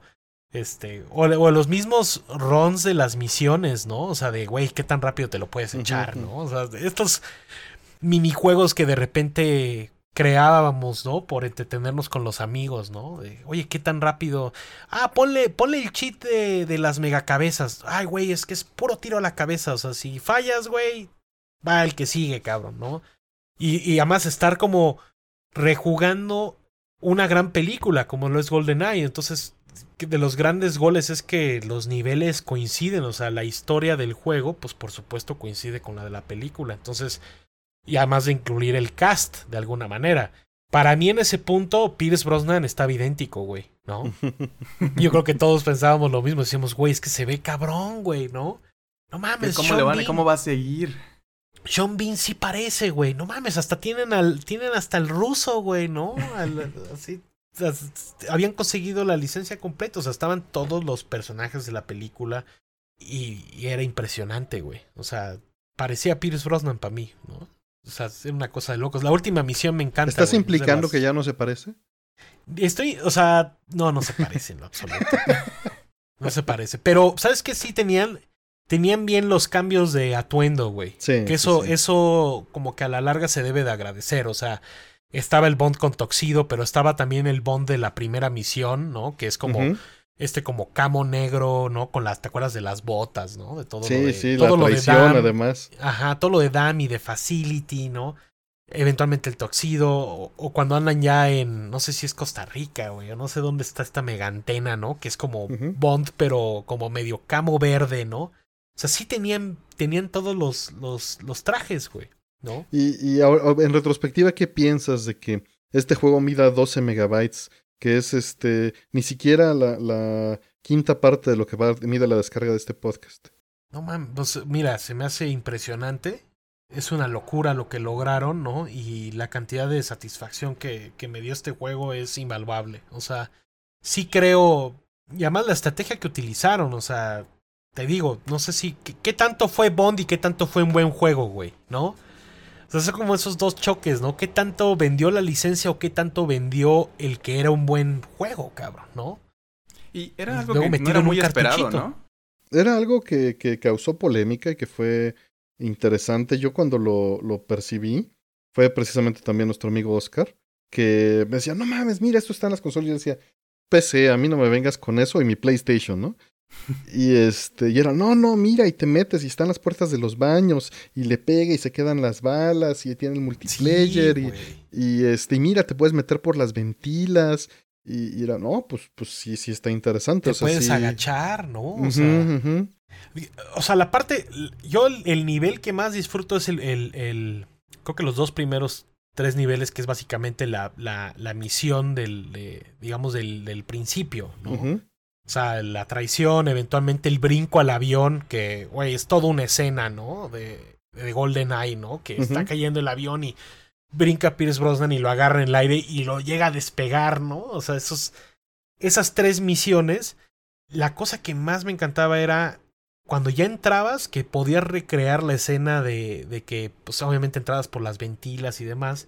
C: este, o, los mismos runs de las misiones, ¿no? O sea, de, güey, ¿qué tan rápido te lo puedes echar, ¿no? O sea, estos minijuegos que de repente creábamos, ¿no? Por entretenernos con los amigos, ¿no? Oye, ¿qué tan rápido? Ah, ponle, ponle el cheat de, las megacabezas. Ay, güey, es que es puro tiro a la cabeza. O sea, si fallas, güey, va el que sigue, cabrón, ¿no? Y, y además estar como rejugando una gran película como lo es GoldenEye. Entonces, de los grandes goles es que los niveles coinciden. O sea, la historia del juego, pues por supuesto coincide con la de la película. Entonces, y además de incluir el cast de alguna manera. Para mí en ese punto, Pierce Brosnan estaba idéntico, güey, ¿no? Yo creo que todos pensábamos lo mismo, decíamos, güey, es que se ve cabrón, güey, ¿no? No mames,
A: ¿Cómo, le van, ¿Cómo va a seguir?
C: Sean Bean sí parece, güey. No mames, hasta tienen al, tienen hasta el ruso, güey, ¿no? así, habían conseguido la licencia completa, o sea, estaban todos los personajes de la película y, y era impresionante, güey. O sea, parecía Pierce Brosnan para mí, ¿no? O sea, es una cosa de locos. La última misión me encanta.
B: ¿Estás implicando que ya no se parece?
C: Estoy, o sea, no, no se parece en lo absoluto. no se parece. Pero, ¿sabes qué? Sí tenían, tenían bien los cambios de atuendo, güey. Sí. Que eso, eso como que a la larga se debe de agradecer. O sea, estaba el Bond con Toxido, pero estaba también el Bond de la primera misión, ¿no? Que es como este como camo negro, ¿no? Con las, ¿te acuerdas de las botas, ¿no? De todo
B: sí,
C: lo de,
B: sí, todo la traición, además.
C: Ajá, todo lo de Dam y de Facility, ¿no? Eventualmente el Toxido, o, cuando andan ya en, no sé si es Costa Rica, güey, o no sé dónde está esta mega antena, ¿no? Que es como Bond, pero como medio camo verde, ¿no? O sea, sí tenían, tenían todos los, los, los trajes, güey, ¿no?
B: Y, y ahora, en retrospectiva, ¿qué piensas de que este juego mida 12 megabytes que es este ni siquiera la, la quinta parte de lo que va mide la descarga de este podcast.
C: No mames, pues mira, se me hace impresionante. Es una locura lo que lograron, ¿no? Y la cantidad de satisfacción que, que me dio este juego es invaluable. O sea, sí creo. Y además la estrategia que utilizaron, o sea, te digo, no sé si. ¿Qué, qué tanto fue Bond y qué tanto fue un buen juego, güey? ¿No? O sea, son como esos dos choques, ¿no? ¿Qué tanto vendió la licencia o qué tanto vendió el que era un buen juego, cabrón, ¿no?
A: Y era algo que no era muy esperado, ¿no?
B: Era algo que, que, causó polémica y que fue interesante. Yo cuando lo, lo percibí, fue precisamente también nuestro amigo Oscar, que me decía, no mames, mira, esto está en las consolas. Y yo decía, PC, a mí no me vengas con eso y mi PlayStation, ¿no? Y este, y era, no, no, mira, y te metes y están las puertas de los baños, y le pega y se quedan las balas, y tiene el multiplayer, y, y, este, y mira, te puedes meter por las ventilas. Y, era, no, pues, pues sí, sí está interesante.
C: Te puedes agachar, ¿no? O, sea, o sea, la parte, yo el, nivel que más disfruto es el, el, el, creo que los dos primeros tres niveles que es básicamente la, la, la misión del, de, digamos, del, del principio, ¿no? O sea, la traición, eventualmente el brinco al avión, que, güey, es toda una escena, ¿no? De, de GoldenEye, ¿no? Que está cayendo el avión y brinca Pierce Brosnan y lo agarra en el aire y lo llega a despegar, ¿no? O sea, esos, esas tres misiones, la cosa que más me encantaba era cuando ya entrabas, que podías recrear la escena de, de que, pues obviamente entrabas por las ventilas y demás.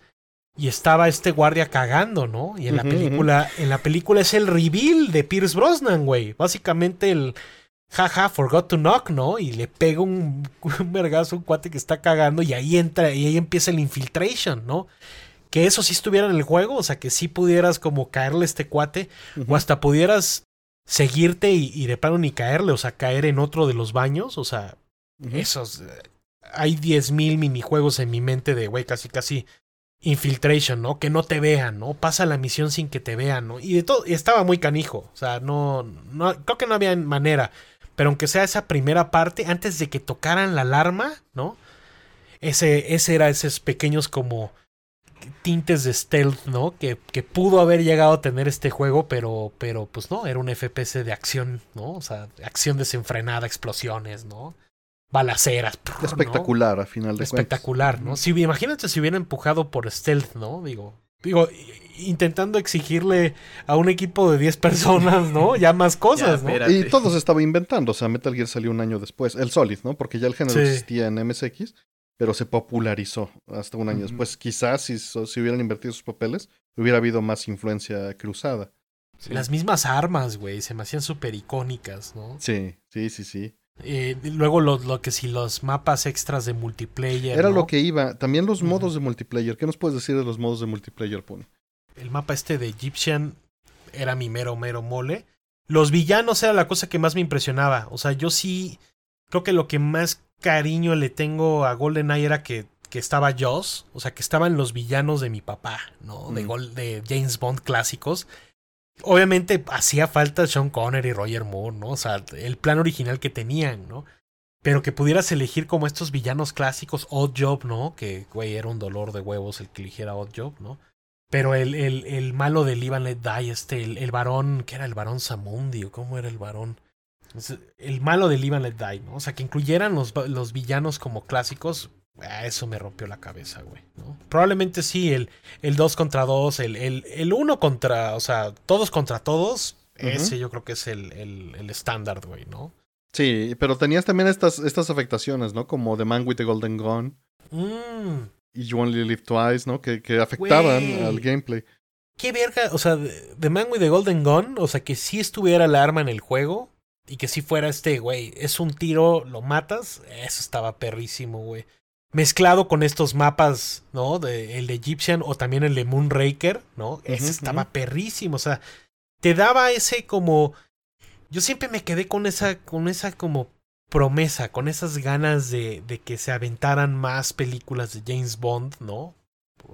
C: Y estaba este guardia cagando, ¿no? Y en la película, en la película es el reveal de Pierce Brosnan, güey. Básicamente el jaja, forgot to knock, ¿no? Y le pega un, un vergazo un cuate que está cagando y ahí entra, y ahí empieza el infiltration, ¿no? Que eso sí estuviera en el juego, o sea, que sí pudieras como caerle a este cuate, o hasta pudieras seguirte y, y de plano ni caerle, o sea, caer en otro de los baños, o sea, esos. eh, Hay 10.000 minijuegos en mi mente de, güey, casi, casi infiltration, ¿no? Que no te vean, ¿no? Pasa la misión sin que te vean, ¿no? Y de todo, estaba muy canijo, o sea, no, no, creo que no había manera, pero aunque sea esa primera parte, antes de que tocaran la alarma, ¿no? Ese, ese era esos pequeños como tintes de stealth, ¿no? Que, que pudo haber llegado a tener este juego, pero, pero pues no, era un FPS de acción, ¿no? O sea, acción desenfrenada, explosiones, ¿no? Balaceras. prr, ¿no?
B: Espectacular, a final de
C: Espectacular, ¿no? Si, imagínate si hubiera empujado por stealth, ¿no? Digo, digo, intentando exigirle a un equipo de 10 personas, ¿no? Ya más cosas,
A: Ya,
C: ¿no?
B: Y todo se estaba inventando, o sea, Metal Gear salió un año después, el Solid, ¿no? Porque ya el género
C: Sí.
B: existía en MSX, pero se popularizó hasta un año
A: Ujú.
B: después. Quizás si, si hubieran invertido sus papeles, hubiera habido más influencia cruzada.
A: Sí.
C: Las mismas armas, güey, se me hacían súper icónicas, ¿no?
B: Sí, sí, sí, sí.
C: Eh, luego lo, lo que si los mapas extras de multiplayer.
B: Era
C: ¿no?
B: lo que iba. También los modos de multiplayer. ¿Qué nos puedes decir de los modos de multiplayer, Pony?
C: El mapa este de Egyptian era mi mero, mero mole. Los villanos era la cosa que más me impresionaba. O sea, yo sí creo que lo que más cariño le tengo a GoldenEye era que, que estaba Joss. O sea, que estaban los villanos de mi papá, ¿no? De,
B: Mm.
C: Gol- de James Bond clásicos. Obviamente hacía falta Sean Connery y Roger Moore, ¿no? O sea, el plan original que tenían, ¿no? Pero que pudieras elegir como estos villanos clásicos, Odd Job, ¿no? Que, güey, era un dolor de huevos el que eligiera Odd Job, ¿no? Pero el, el, el malo de Live and Let Die, este, el, el varón, ¿qué era el varón Samundi? ¿O cómo era el varón? El malo de Live and Let Die, ¿no? O sea, que incluyeran los, los villanos como clásicos, ah, eso me rompió la cabeza, güey, ¿no? Probablemente sí, el, el 2 contra 2, el, el, el 1 contra, o sea, todos contra todos, ese yo creo que es el, el, el estándar, güey, ¿no?
B: Sí, pero tenías también estas, estas afectaciones, ¿no? Como The Man with the Golden Gun
C: Mm,
B: y You Only Live Twice, ¿no? Que, que afectaban
C: Güey.
B: al gameplay.
C: qué verga, o sea, The Man with the Golden Gun, o sea, que sí estuviera el arma en el juego y que sí fuera este, güey, es un tiro, lo matas, eso estaba perrísimo, güey. Mezclado con estos mapas, ¿no? De, el de Egyptian o también el de Moonraker, ¿no? Ese estaba perrísimo, o sea, te daba ese como... Yo siempre me quedé con esa, con esa como promesa, con esas ganas de, de que se aventaran más películas de James Bond, ¿no?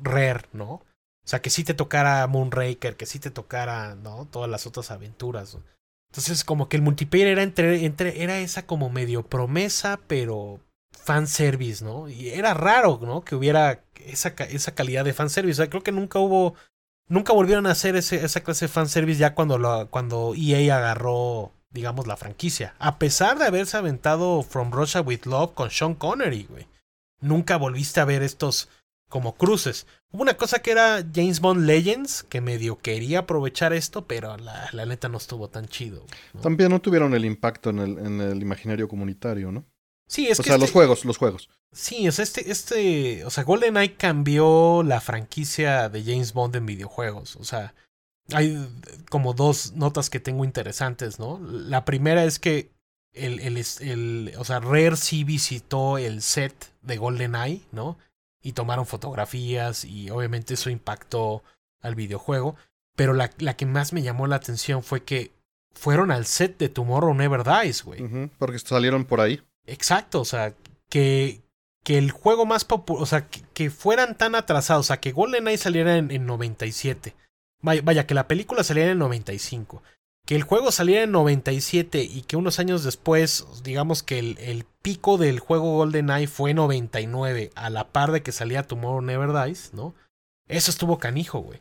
C: Rare, ¿no? O sea, que sí te tocara Moonraker, que sí te tocara, ¿no? Todas las otras aventuras. ¿no? Entonces, como que el multiplayer era entre, entre, era esa como medio promesa, pero fanservice, ¿no? Y era raro, ¿no? Que hubiera esa, esa calidad de fanservice. O sea, creo que nunca hubo, nunca volvieron a hacer ese, esa clase de fanservice ya cuando, lo, cuando EA agarró, digamos, la franquicia. A pesar de haberse aventado From Russia with Love con Sean Connery, güey. Nunca volviste a ver estos como cruces. Hubo una cosa que era James Bond Legends, que medio quería aprovechar esto, pero la, la neta no estuvo tan chido.
B: También no tuvieron el impacto en el, en el imaginario comunitario, ¿no?
C: Sí, es
B: o
C: que
B: sea,
C: este-
B: los juegos, los juegos.
C: Sí, o sea, este, este, o sea, GoldenEye cambió la franquicia de James Bond en videojuegos. O sea, hay como dos notas que tengo interesantes, ¿no? La primera es que el, el, el- o sea, Rare sí visitó el set de GoldenEye, ¿no? Y tomaron fotografías y obviamente eso impactó al videojuego. Pero la, la que más me llamó la atención fue que fueron al set de Tomorrow Never Dies, güey.
B: Porque salieron por ahí.
C: Exacto, o sea, que, que el juego más popular, o sea, que, fueran tan atrasados, o sea, que GoldenEye saliera en, en 97. Vaya, vaya, que la película saliera en 95. Que el juego saliera en 97 y que unos años después, digamos que el, el pico del juego GoldenEye fue 99, a la par de que salía Tomorrow Never Dies, ¿no? Eso estuvo canijo, güey.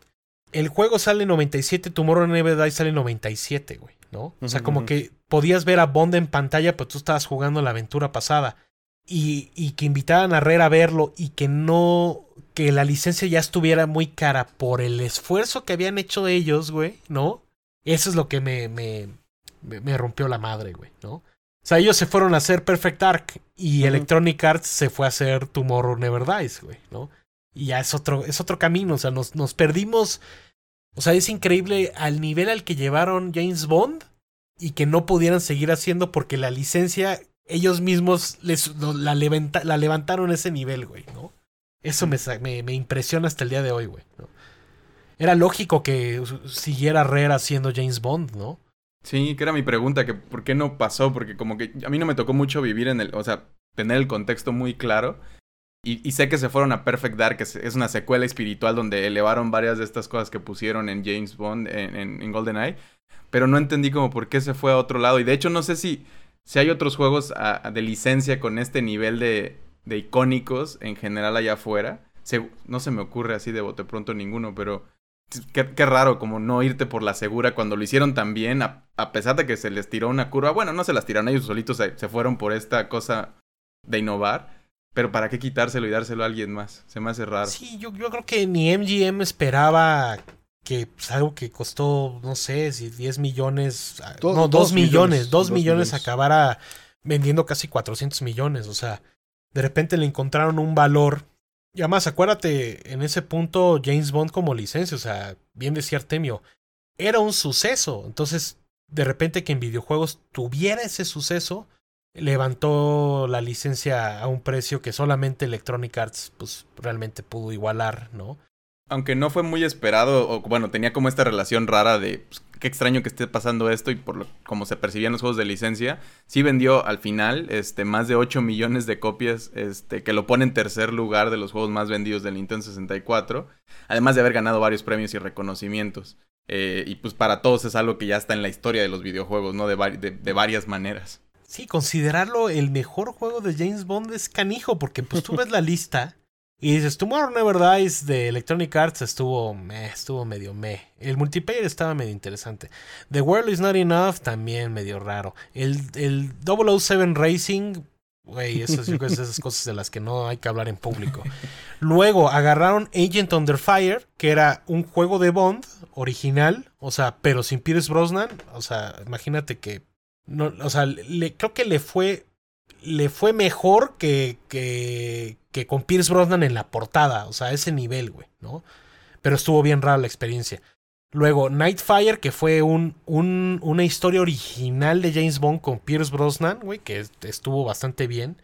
C: El juego sale en 97, Tomorrow Never Dies sale en 97, güey, ¿no? O sea, como que podías ver a Bond en pantalla, pero tú estabas jugando la aventura pasada. Y, y que invitaran a Rare a verlo y que no. que la licencia ya estuviera muy cara por el esfuerzo que habían hecho ellos, güey, ¿no? Eso es lo que me, me, me rompió la madre, güey, ¿no? O sea, ellos se fueron a hacer Perfect Dark y Electronic Arts se fue a hacer Tomorrow Never Dies, güey, ¿no? Y ya es otro, es otro camino, o sea, nos, nos perdimos. O sea, es increíble al nivel al que llevaron James Bond y que no pudieran seguir haciendo porque la licencia ellos mismos les, la, levanta, la levantaron ese nivel, güey, ¿no? Eso me, impresiona hasta el día de hoy, güey. Era lógico que siguiera Rare haciendo James Bond, ¿no?
A: Sí, que era mi pregunta, que por qué no pasó, porque como que a mí no me tocó mucho vivir en el, o sea, tener el contexto muy claro. Y, sé que se fueron a Perfect Dark, que es una secuela espiritual donde elevaron varias de estas cosas que pusieron en James Bond, en, en, en GoldenEye. Pero no entendí como por qué se fue a otro lado. Y de hecho no sé si si hay otros juegos de licencia con este nivel de, de icónicos en general allá afuera. No se me ocurre así de bote pronto ninguno, pero qué, raro como no irte por la segura cuando lo hicieron tan bien, a, pesar de que se les tiró una curva. Bueno, no se las tiraron ellos solitos, se fueron por esta cosa de innovar. Pero ¿para qué quitárselo y dárselo a alguien más? Se me hace raro.
C: Sí, yo, yo creo que ni MGM esperaba que pues, algo que costó, no sé, si 10 millones, Do, no, 2 millones, 2 millones, millones acabara vendiendo casi 400 millones, o sea, de repente le encontraron un valor. Y además, acuérdate, en ese punto James Bond como licencia, o sea, bien decía Artemio, era un suceso, entonces, de repente que en videojuegos tuviera ese suceso, levantó la licencia a un precio que solamente Electronic Arts, pues, realmente pudo igualar, ¿no?
A: aunque no fue muy esperado, o bueno, tenía como esta relación rara de pues, qué extraño que esté pasando esto y por lo como se percibían los juegos de licencia, sí vendió al final este, más de 8 millones de copias, este, que lo pone en tercer lugar de los juegos más vendidos del Nintendo 64, además de haber ganado varios premios y reconocimientos. Eh, y pues para todos es algo que ya está en la historia de los videojuegos, ¿no? De, de, de varias maneras.
C: Sí, considerarlo el mejor juego de James Bond es canijo, porque pues tú ves la lista y dices, Tomorrow Never Dies de Electronic Arts estuvo meh, estuvo medio meh. El multiplayer estaba medio interesante. The World is Not Enough también medio raro. El, el 007 Racing, güey, esas, esas cosas de las que no hay que hablar en público. Luego agarraron Agent Under Fire, que era un juego de Bond original, o sea, pero sin Pierce Brosnan. O sea, imagínate que. No, o sea, le, creo que le fue. Le fue mejor que, que, que con Pierce Brosnan en la portada, o sea, ese nivel, güey, ¿no? Pero estuvo bien rara la experiencia. Luego, Nightfire, que fue un, un, una historia original de James Bond con Pierce Brosnan, güey, que estuvo bastante bien.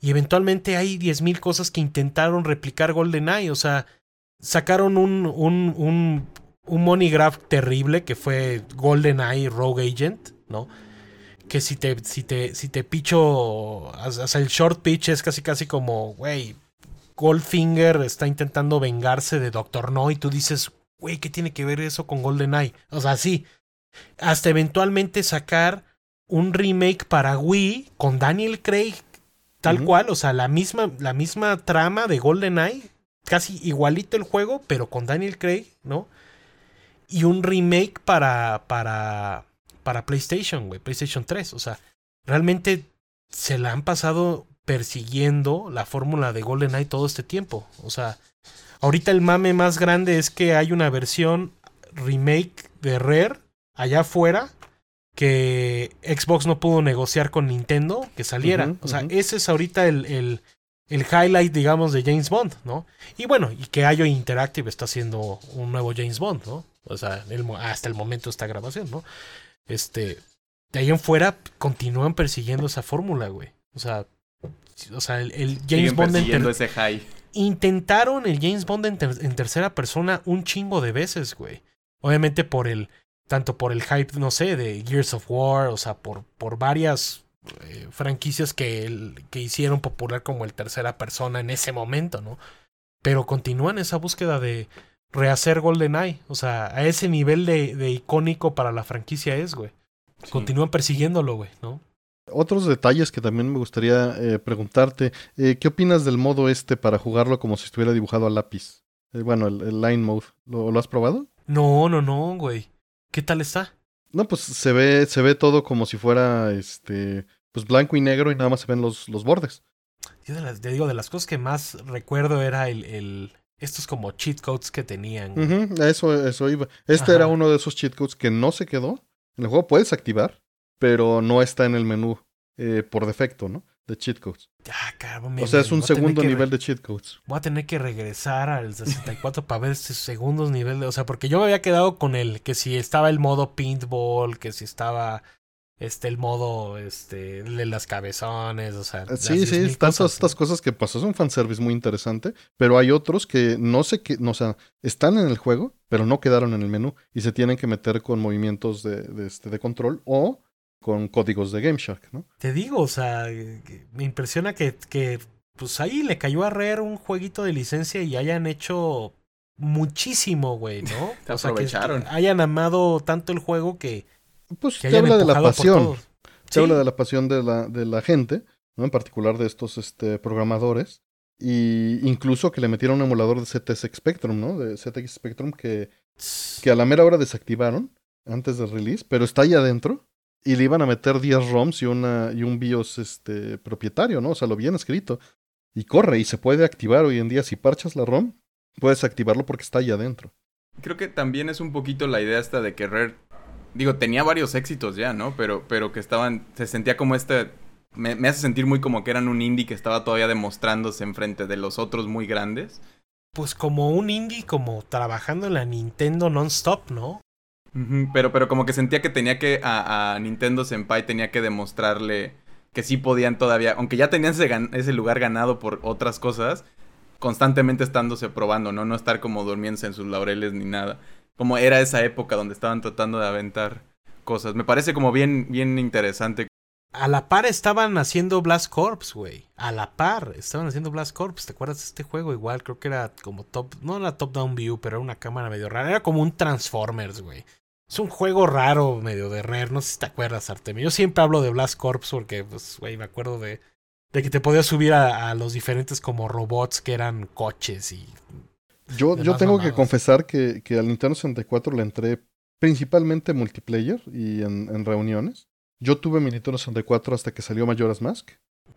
C: Y eventualmente hay 10.000 cosas que intentaron replicar GoldenEye, o sea, sacaron un, un, un, un money graph terrible que fue GoldenEye Rogue Agent, ¿no? Que si te, si te, si te picho, o sea, el short pitch es casi casi como, güey, Goldfinger está intentando vengarse de Doctor No y tú dices, güey, ¿qué tiene que ver eso con GoldenEye? O sea, sí. Hasta eventualmente sacar un remake para Wii con Daniel Craig, tal uh -huh. cual, o sea, la misma, la misma trama de GoldenEye, casi igualito el juego, pero con Daniel Craig, ¿no? Y un remake para, para, para PlayStation, güey, PlayStation 3. O sea, realmente se la han pasado persiguiendo la fórmula de GoldenEye todo este tiempo. O sea, ahorita el mame más grande es que hay una versión remake de Rare allá afuera que Xbox no pudo negociar con Nintendo que saliera. Uh -huh, o sea, uh -huh. ese es ahorita el, el, el, highlight, digamos, de James Bond, ¿no? Y bueno, y que IO Interactive está haciendo un nuevo James Bond, ¿no? O sea, el, hasta el momento de esta grabación, ¿no? Este, de ahí en fuera continúan persiguiendo esa fórmula, güey. O sea, o sea, el, el James
A: Siguen
C: Bond
A: persiguiendo ese high.
C: intentaron el James Bond en, ter en, tercera persona un chingo de veces, güey. Obviamente por el tanto por el hype, no sé, de Gears of War, o sea, por por varias eh, franquicias que el, que hicieron popular como el tercera persona en ese momento, ¿no? Pero continúan esa búsqueda de rehacer GoldenEye. O sea, a ese nivel de, de icónico para la franquicia es, güey. Sí. Continúan persiguiéndolo, güey, ¿no?
B: Otros detalles que también me gustaría eh, preguntarte. Eh, ¿Qué opinas del modo este para jugarlo como si estuviera dibujado a lápiz? Eh, bueno, el, el, Line Mode. ¿Lo, ¿Lo has probado?
C: No, no, no, güey. ¿Qué tal está?
B: No, pues se ve, se ve todo como si fuera este. Pues blanco y negro y nada más se ven los, los bordes.
C: Yo de las, te digo, de las cosas que más recuerdo era el, el estos como cheat codes que tenían.
B: Uh -huh, eso, eso iba. Este Ajá. era uno de esos cheat codes que no se quedó. En el juego puedes activar, pero no está en el menú eh, por defecto, ¿no? De cheat codes.
C: Ah, carajo,
B: o sea, es un segundo nivel de cheat codes.
C: Voy a tener que regresar al 64 para ver esos segundos nivel de. O sea, porque yo me había quedado con el que si estaba el modo paintball, que si estaba este el modo este de las cabezones, o sea,
B: sí, sí, están todas estas cosas que pasó, es un fanservice muy interesante, pero hay otros que no sé qué, no, o sea, están en el juego, pero no quedaron en el menú y se tienen que meter con movimientos de, de, este, de control o con códigos de GameShark, ¿no?
C: Te digo, o sea, me impresiona que, que pues ahí le cayó a Rare un jueguito de licencia y hayan hecho muchísimo, güey, ¿no?
A: Te o sea, aprovecharon.
C: Que, que hayan amado tanto el juego que
B: pues que te habla de la pasión. Te ¿Sí? habla de la pasión de la, de la gente, ¿no? En particular de estos este, programadores. Y incluso que le metieron un emulador de ZX Spectrum, ¿no? De ZX Spectrum que, que a la mera hora desactivaron antes del release, pero está ahí adentro. Y le iban a meter 10 ROMs y, una, y un BIOS este, propietario, ¿no? O sea, lo bien escrito. Y corre y se puede activar hoy en día. Si parchas la ROM, puedes activarlo porque está ahí adentro.
A: Creo que también es un poquito la idea esta de que Rare digo, tenía varios éxitos ya, ¿no? Pero, pero que estaban, se sentía como este, me, me, hace sentir muy como que eran un indie que estaba todavía demostrándose enfrente de los otros muy grandes.
C: Pues como un indie, como trabajando en la Nintendo non-stop, ¿no?
A: Uh -huh, pero, pero como que sentía que tenía que, a, a, Nintendo Senpai tenía que demostrarle que sí podían todavía, aunque ya tenían ese, ese lugar ganado por otras cosas, constantemente estándose probando, ¿no? No estar como durmiéndose en sus laureles ni nada como era esa época donde estaban tratando de aventar cosas. Me parece como bien, bien interesante.
C: A la par estaban haciendo Blast Corps, güey. A la par estaban haciendo Blast Corps. ¿Te acuerdas de este juego? Igual creo que era como top, no era top down view, pero era una cámara medio rara. Era como un Transformers, güey. Es un juego raro, medio de rare. No sé si te acuerdas, Artemio. Yo siempre hablo de Blast Corps porque, pues, güey, me acuerdo de, de que te podías subir a, a los diferentes como robots que eran coches y
B: yo, yo tengo que confesar que, que, al Nintendo 64 le entré principalmente multiplayer y en, en, reuniones. Yo tuve mi Nintendo 64 hasta que salió Majora's Mask,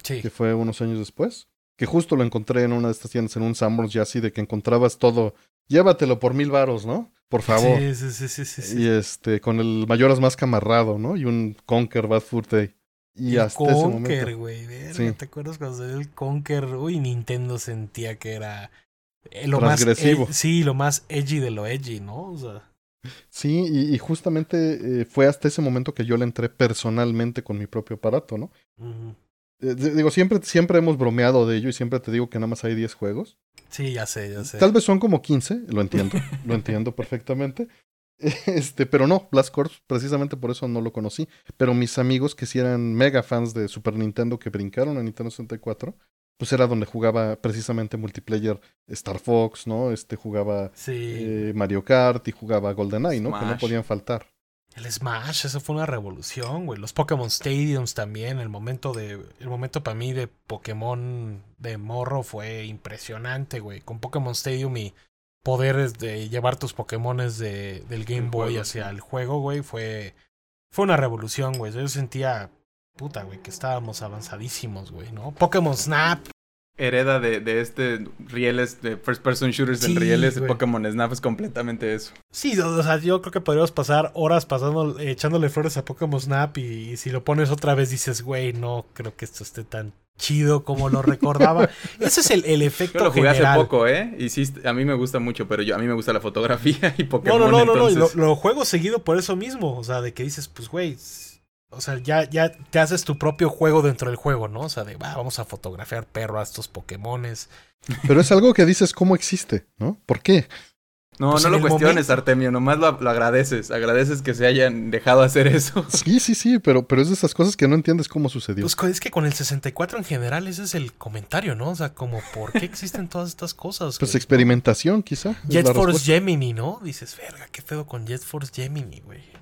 C: sí.
B: que fue unos años después. Que justo lo encontré en una de estas tiendas, en un Sanborns, ya así de que encontrabas todo. Llévatelo por mil varos, ¿no? Por favor.
C: Sí, sí, sí, sí, sí.
B: Y este, con el Majora's Mask amarrado, ¿no? Y un Conker Bad Fur Day. Y
C: el
B: hasta
C: Conker,
B: ese momento.
C: güey. Sí. ¿Te acuerdas cuando salió el Conker? Uy, Nintendo sentía que era eh, lo
B: Transgresivo.
C: Más, sí, lo más edgy de lo edgy, ¿no? O sea.
B: Sí, y, y justamente eh, fue hasta ese momento que yo le entré personalmente con mi propio aparato, ¿no?
C: Uh -huh.
B: eh, digo, siempre, siempre hemos bromeado de ello y siempre te digo que nada más hay 10 juegos.
C: Sí, ya sé, ya sé.
B: Tal vez son como 15, lo entiendo, lo entiendo perfectamente. Este, pero no, Blast Corps, precisamente por eso no lo conocí. Pero mis amigos que sí eran mega fans de Super Nintendo que brincaron a Nintendo 64, pues era donde jugaba precisamente multiplayer Star Fox, ¿no? Este jugaba
C: sí.
B: eh, Mario Kart y jugaba GoldenEye, ¿no? Smash. Que no podían faltar.
C: El Smash, eso fue una revolución, güey. Los Pokémon Stadiums también, el momento de. El momento para mí de Pokémon de morro fue impresionante, güey. Con Pokémon Stadium y poder de llevar tus Pokémones de, del Game el Boy juego, hacia sí. el juego, güey, fue. Fue una revolución, güey. Yo sentía puta, güey, que estábamos avanzadísimos, güey, ¿no? Pokémon Snap.
A: Hereda de, de este rieles, de first person shooters sí, en rieles, de Pokémon Snap es completamente eso.
C: Sí, o sea, yo creo que podríamos pasar horas pasando, echándole flores a Pokémon Snap y, y, si lo pones otra vez dices, güey, no creo que esto esté tan chido como lo recordaba. Ese es el, el efecto
A: Yo lo jugué
C: general.
A: hace poco, ¿eh? Y sí, a mí me gusta mucho, pero yo, a mí me gusta la fotografía y Pokémon.
C: No, no, no,
A: entonces...
C: no, no, lo, lo juego seguido por eso mismo, o sea, de que dices, pues, güey o sea, ya, ya te haces tu propio juego dentro del juego, ¿no? O sea, de bah, vamos a fotografiar perro a estos Pokémones.
B: Pero es algo que dices cómo existe, ¿no? ¿Por qué?
A: No, pues no lo cuestiones, momento... Artemio, nomás lo, lo, agradeces. Agradeces que se hayan dejado hacer eso.
B: Sí, sí, sí, pero, pero es de esas cosas que no entiendes cómo sucedió.
C: Pues es que con el 64 en general ese es el comentario, ¿no? O sea, como, ¿por qué existen todas estas cosas?
B: Pues experimentación, quizá.
C: Jet Force Gemini, ¿no? Dices, verga, qué pedo con Jet Force Gemini, güey.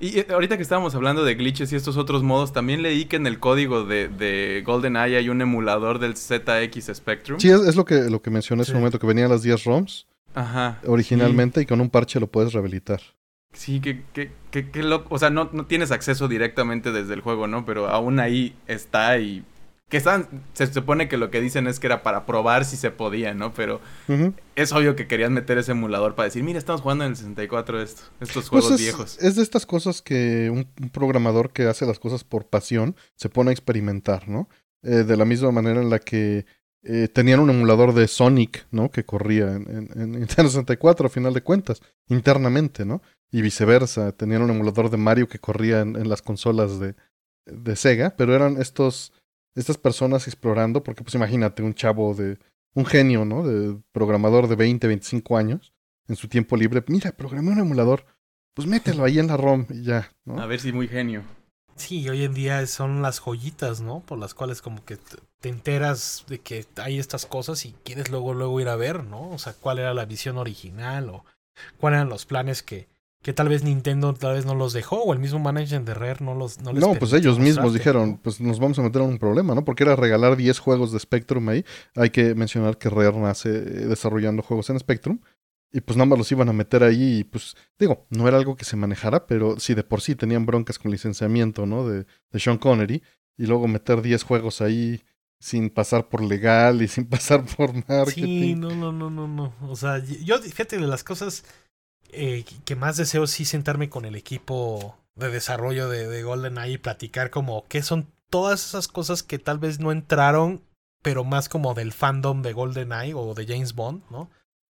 A: Y ahorita que estábamos hablando de glitches y estos otros modos, también leí que en el código de, de GoldenEye hay un emulador del ZX Spectrum.
B: Sí, es, es lo que, lo que mencioné en sí. ese momento, que venían las 10 ROMs.
A: Ajá.
B: originalmente y con un parche lo puedes rehabilitar.
A: Sí, que, que, que, que loco. O sea, no, no tienes acceso directamente desde el juego, ¿no? Pero aún ahí está y. Que están. Se supone que lo que dicen es que era para probar si se podía, ¿no? Pero es obvio que querías meter ese emulador para decir, mira, estamos jugando en el 64 esto, estos
B: Pues
A: juegos
B: es,
A: viejos.
B: es de estas cosas que un, un programador que hace las cosas por pasión se pone a experimentar, ¿no? Eh, de la misma manera en la que eh, tenían un emulador de Sonic, ¿no? Que corría en, en, en Nintendo 64 a final de cuentas, internamente, ¿no? Y viceversa, tenían un emulador de Mario que corría en, en las consolas de, de Sega, pero eran estos, estas personas explorando, porque pues imagínate un chavo de, un genio, ¿no? De programador de 20, 25 años, en su tiempo libre, mira, programé un emulador, pues mételo ahí en la ROM y ya, ¿no?
A: A ver si muy genio.
C: Sí, hoy en día son las joyitas, ¿no? Por las cuales como que te- te enteras de que hay estas cosas y quieres luego luego ir a ver, ¿no? O sea, cuál era la visión original o cuáles eran los planes que, que tal vez Nintendo tal vez no los dejó o el mismo management de Rare no los no les
B: No, pues ellos mismos dijeron, pues nos vamos a meter en un problema, ¿no? Porque era regalar 10 juegos de Spectrum ahí. Hay que mencionar que Rare nace eh, desarrollando juegos en Spectrum. Y pues nada más los iban a meter ahí y pues, digo, no era algo que se manejara, pero sí de por sí tenían broncas con licenciamiento, ¿no? De, de Sean Connery. Y luego meter 10 juegos ahí sin pasar por legal y sin pasar por
C: Sí,
B: marketing.
C: no, no, no, no, no. O sea, yo, fíjate, de las cosas eh, que más deseo sí sentarme con el equipo de desarrollo de, de GoldenEye y platicar como qué son todas esas cosas que tal vez no entraron, pero más como del fandom de GoldenEye o de James Bond, ¿no?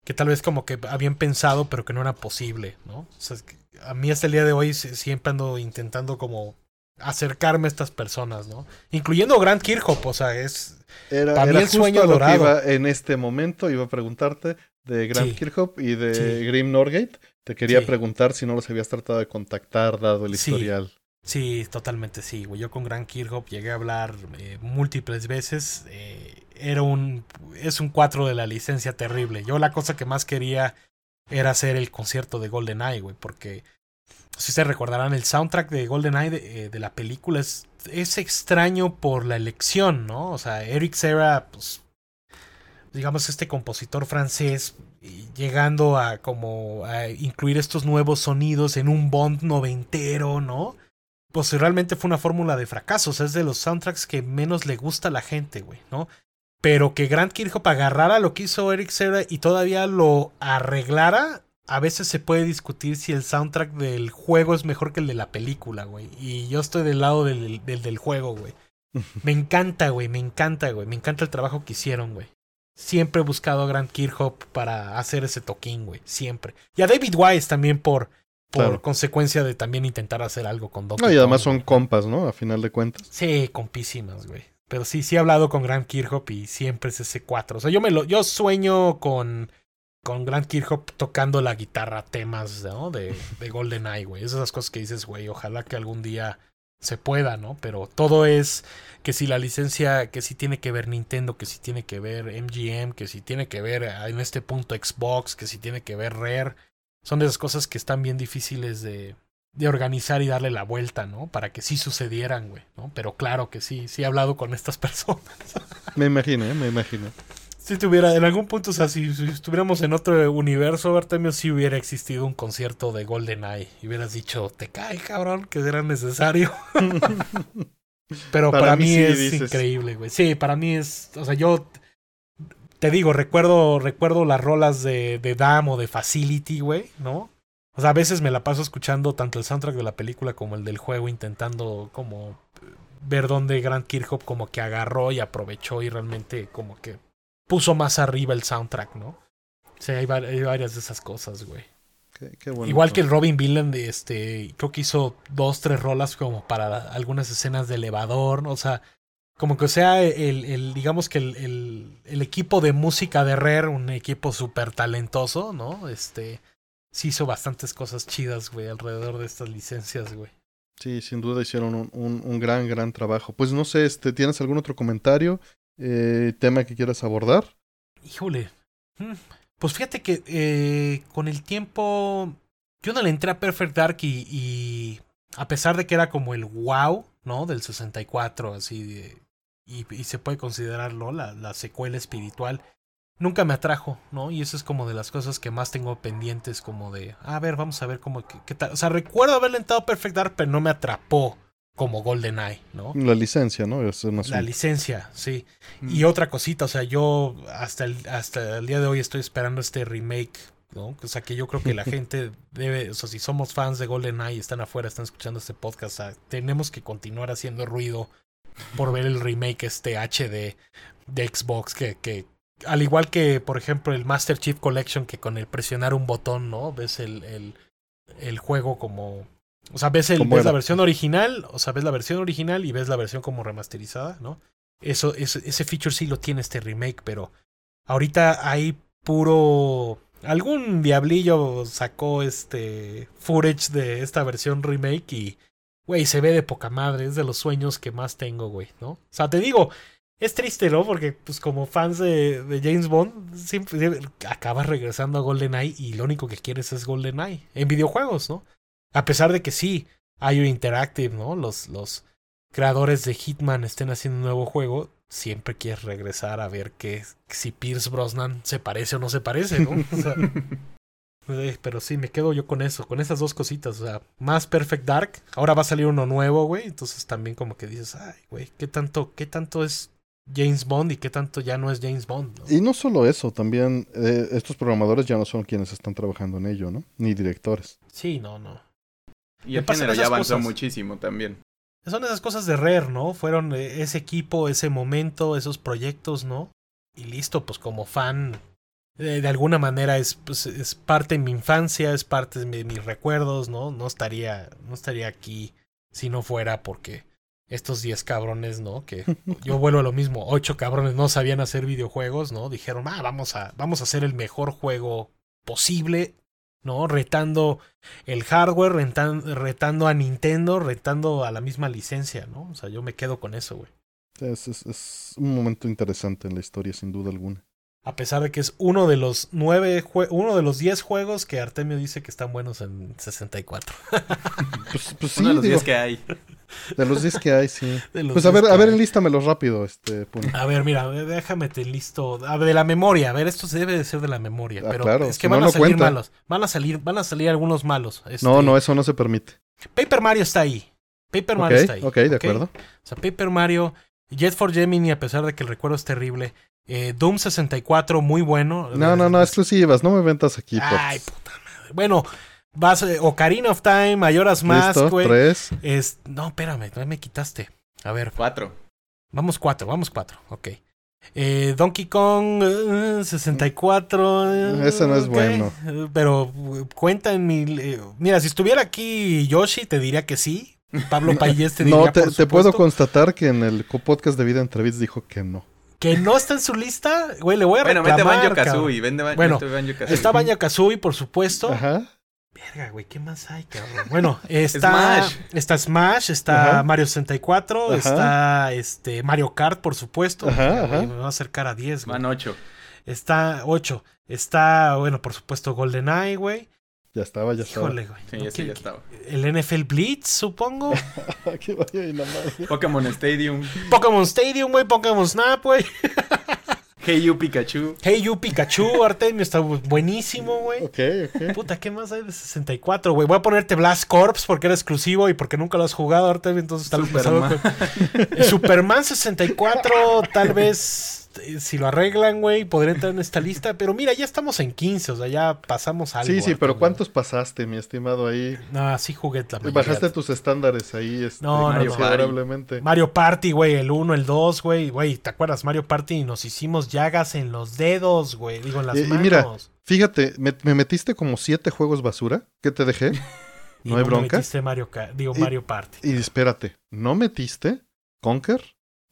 C: Que tal vez como que habían pensado, pero que no era posible, ¿no? O sea, a mí hasta el día de hoy siempre ando intentando como acercarme a estas personas, ¿no? Incluyendo Grant Kirchhoff, o sea, es...
B: Era,
C: Para mí
B: era
C: el
B: justo
C: sueño
B: a lo que
C: dorado.
B: iba en este momento, iba a preguntarte de Grant
C: Sí.
B: Kirchhoff y de
C: Sí.
B: Grim Norgate. Te quería
C: Sí.
B: preguntar si no los habías tratado de contactar, dado el
C: Sí.
B: historial.
C: Sí, totalmente sí, güey. Yo con Grant Kirchhoff llegué a hablar eh, múltiples veces. eh, era un. Es un 4 de la licencia terrible. Yo la cosa que más quería era hacer el concierto de GoldenEye, güey. Porque. Si se recordarán, el soundtrack de GoldenEye de, eh, de la película es, es extraño por la elección, ¿no? O sea, Eric Serra, pues. Digamos, este compositor francés. Llegando a como a incluir estos nuevos sonidos en un Bond noventero, ¿no? pues realmente fue una fórmula de fracasos. Es de los soundtracks que menos le gusta a la gente, güey, ¿no? Pero que Grant Kirchhoff agarrara lo que hizo Eric Serra y todavía lo arreglara, a veces se puede discutir si el soundtrack del juego es mejor que el de la película, güey. Y yo estoy del lado del, del, del juego, güey. Me encanta, güey, me encanta, güey. Me encanta el trabajo que hicieron, güey. Siempre he buscado a Grant Kirchhoff para hacer ese toquín, güey. Siempre. Y a David Wise también por, por
B: Claro.
C: consecuencia de también intentar hacer algo con Donkey
B: No, y además
C: Kong,
B: son
C: güey.
B: compas, ¿no? A final de cuentas.
C: Sí, compísimas, güey. Pero sí, sí he hablado con Grant Kirchhoff y siempre es ese 4. O sea, yo me lo, yo sueño con, con Grant Kirchhoff tocando la guitarra temas, ¿no? De, de GoldenEye, güey. Esas cosas que dices, güey, ojalá que algún día se pueda, ¿no? Pero todo es que si la licencia, que si tiene que ver Nintendo, que si tiene que ver MGM, que si tiene que ver ah, en este punto Xbox, que si tiene que ver Rare. Son de esas cosas que están bien difíciles de, organizar y darle la vuelta, ¿no? Para que sí sucedieran, güey, ¿no? Pero claro que sí, sí he hablado con estas personas.
B: Me imagino, ¿eh? Me imagino.
C: Si tuviera, en algún punto, o sea, si, si estuviéramos en otro universo, Artemio, sí hubiera existido un concierto de GoldenEye. Y hubieras dicho, te cae, cabrón, que era necesario. Pero para,
B: Para
C: mí,
B: mí sí,
C: es
B: dices.
C: increíble, güey. Sí, para mí es, o sea, yo te digo, recuerdo, recuerdo las rolas de, de Dam o de Facility, güey, ¿no? O sea, a veces me la paso escuchando tanto el soundtrack de la película como el del juego, intentando como ver dónde Grant Kirchhoff como que agarró y aprovechó y realmente como que puso más arriba el soundtrack, ¿no? Sí, hay, hay varias de esas cosas, güey.
B: Qué, qué bonito.
C: Igual que el Robin Villan de este, creo que hizo dos, tres rolas como para algunas escenas de elevador, ¿no? o sea, como que sea el, el digamos que el, el, el equipo de música de Rare, un equipo súper talentoso, ¿no? Este, sí hizo bastantes cosas chidas, güey, alrededor de estas licencias, güey.
B: Sí, sin duda hicieron un, un, un gran, gran trabajo. Pues no sé, este, ¿tienes algún otro comentario? Eh, ¿Tema que quieras abordar?
C: Híjole. Mm, Pues fíjate que eh, con el tiempo yo no le entré a Perfect Dark y, y a pesar de que era como el wow, ¿no? Del 64, así de- y, y se puede considerarlo la, la secuela espiritual. nunca me atrajo, ¿no? Y eso es como de las cosas que más tengo pendientes, como de, a ver, vamos a ver cómo. O sea, recuerdo haberle entrado Perfect Dark, pero no me atrapó como GoldenEye, ¿no?
B: La licencia, ¿no? Es
C: La licencia, sí.
A: Mm.
C: Y otra cosita, o sea, yo hasta el, hasta el día de hoy estoy esperando este remake, ¿no? O sea, que yo creo que la gente debe, o sea, si somos fans de GoldenEye y están afuera, están escuchando este podcast, o sea, tenemos que continuar haciendo ruido por ver el remake este HD de Xbox, que, que al igual que, por ejemplo, el Master Chief Collection, que con el presionar un botón, ¿no? Ves el, el, el juego como... O sea, ves, el,
B: Como
C: ves la versión original, o sea, ves la versión original y ves la versión como remasterizada, ¿no? Eso, ese, ese feature sí lo tiene este remake, pero ahorita hay puro. Algún diablillo sacó este footage de esta versión remake y. Güey, se ve de poca madre. Es de los sueños que más tengo, güey, ¿no? O sea, te digo, es triste, ¿no? Porque, pues, como fans de, de James Bond, siempre acabas regresando a GoldenEye y lo único que quieres es GoldenEye. En videojuegos, ¿no? A pesar de que sí, IO Interactive, ¿no? Los, los creadores de Hitman estén haciendo un nuevo juego, siempre quieres regresar a ver que si Pierce Brosnan se parece o no se parece, ¿no? O sea, eh, pero sí, me quedo yo con eso, con esas dos cositas. O sea, más Perfect Dark. Ahora va a salir uno nuevo, güey. Entonces también como que dices, ay, güey, ¿qué tanto, qué tanto es James Bond y qué tanto ya no es James Bond? ¿no?
B: Y no solo eso, también eh, estos programadores ya no son quienes están trabajando en ello, ¿no? Ni directores.
C: Sí, no, no.
A: Y el género ya avanzó
C: cosas.
A: muchísimo también.
C: Son esas cosas de Rare, ¿no? Fueron eh, ese equipo, ese momento, esos proyectos, ¿no? Y listo, pues como fan, eh, de alguna manera es, pues, es parte de mi infancia, es parte de mi- mis recuerdos, ¿no? No estaría, no estaría aquí si no fuera porque estos 10 cabrones, ¿no? Que yo vuelvo a lo mismo, 8 cabrones no sabían hacer videojuegos, ¿no? Dijeron, ah, vamos a, vamos a hacer el mejor juego posible, ¿no? Retando el hardware, retan- retando a Nintendo, retando a la misma licencia, ¿no? O sea, yo me quedo con eso, güey.
B: Es, es- es un momento interesante en la historia, sin duda alguna.
C: A pesar de que es uno de los nueve, uno de los 10 juegos que Artemio dice que están buenos en 64.
B: Pues, pues sí,
A: Uno de los
B: digo,
A: días que hay.
B: De los 10 que hay, sí. Pues a
C: 10
B: ver, a ver, enlístamelos rápido, este, Puni.
C: A ver, mira, déjame te listo. A ver, de la memoria. A ver, esto se debe de ser de la memoria.
B: Ah,
C: pero
B: claro,
C: es que
B: si
C: van
B: no,
C: a salir malos. Van a salir, van a salir algunos malos. Este,
B: No, no, eso no se permite.
C: Paper Mario está ahí. Paper Mario está ahí.
B: ok, de acuerdo.
C: O sea, Paper Mario, Jet for Gemini, a pesar de que el recuerdo es terrible. Eh, Doom 64, muy bueno.
B: No, no, no, exclusivas, no me ventas aquí.
C: Ay, puta madre. Bueno, vas, eh, Ocarina of Time, Mayoras Mask,
B: Listo,
C: güey.
B: tres.
C: Es, no, espérame, me quitaste. A ver,
A: Cuatro.
C: vamos cuatro, vamos cuatro, ok. Eh, Donkey Kong eh, 64. eh,
B: Ese no es bueno.
C: Pero cuenta en mi... eh, mira, si estuviera aquí Yoshi, te diría que sí. Pablo Payés te diría
B: No, te,
C: por
B: te puedo constatar que en el podcast de Vida Entrevista dijo que no.
C: Que no está en su lista, güey, le voy a
A: Bueno,
C: reclamar,
A: vete Banjo. Kazooie. Vende
C: Bueno,
A: Banjo Kazooie.
C: Está Banjo Kazooie, por supuesto.
B: Ajá.
C: Verga, güey, ¿qué más hay, cabrón? Bueno, está
A: Smash.
C: está Smash, está
B: Ajá.
C: Mario 64,
B: Ajá.
C: está este Mario Kart, por supuesto.
B: Ajá,
C: güey, me va a acercar a 10, güey.
A: Van ocho.
C: Está 8. Está, bueno, por supuesto GoldenEye, güey.
B: Ya estaba, ya estaba.
C: Híjole, güey.
A: Sí,
C: ¿no?
A: ese
C: ¿Qué-
A: ya estaba.
C: El NFL Blitz, supongo.
B: Aquí vaya y la madre.
A: Pokémon Stadium.
C: Pokémon Stadium, güey. Pokémon Snap, güey.
A: Hey You Pikachu.
C: Hey You Pikachu, Artemio, está buenísimo, güey.
B: Ok, ok.
C: Puta, ¿qué más hay de 64, güey? Voy a ponerte Blast Corps porque era exclusivo y porque nunca lo has jugado, Artemio, entonces tal vez
A: Superman.
C: Superman 64, tal vez si lo arreglan, güey, podría entrar en esta lista. Pero mira, ya estamos en 15, o sea, ya pasamos algo.
B: Sí, sí, pero. ¿cuántos pasaste, mi estimado, ahí?
C: No, sí jugué la mayoría.
B: Bajaste tus estándares ahí, este,
C: No, no,
A: Mario
C: no. Mario Party, güey, el 1, el 2, güey. Güey, ¿te acuerdas? Mario Party y nos hicimos llagas en los dedos, güey. Digo, en las
B: Y- y
C: manos.
B: mira, Fíjate, me, me metiste como siete juegos basura. ¿Qué te dejé?
C: Y
B: ¿no hay
C: me
B: bronca?
C: metiste Mario, digo,
B: Y-
C: Mario Party.
B: Y espérate, ¿no metiste Conker?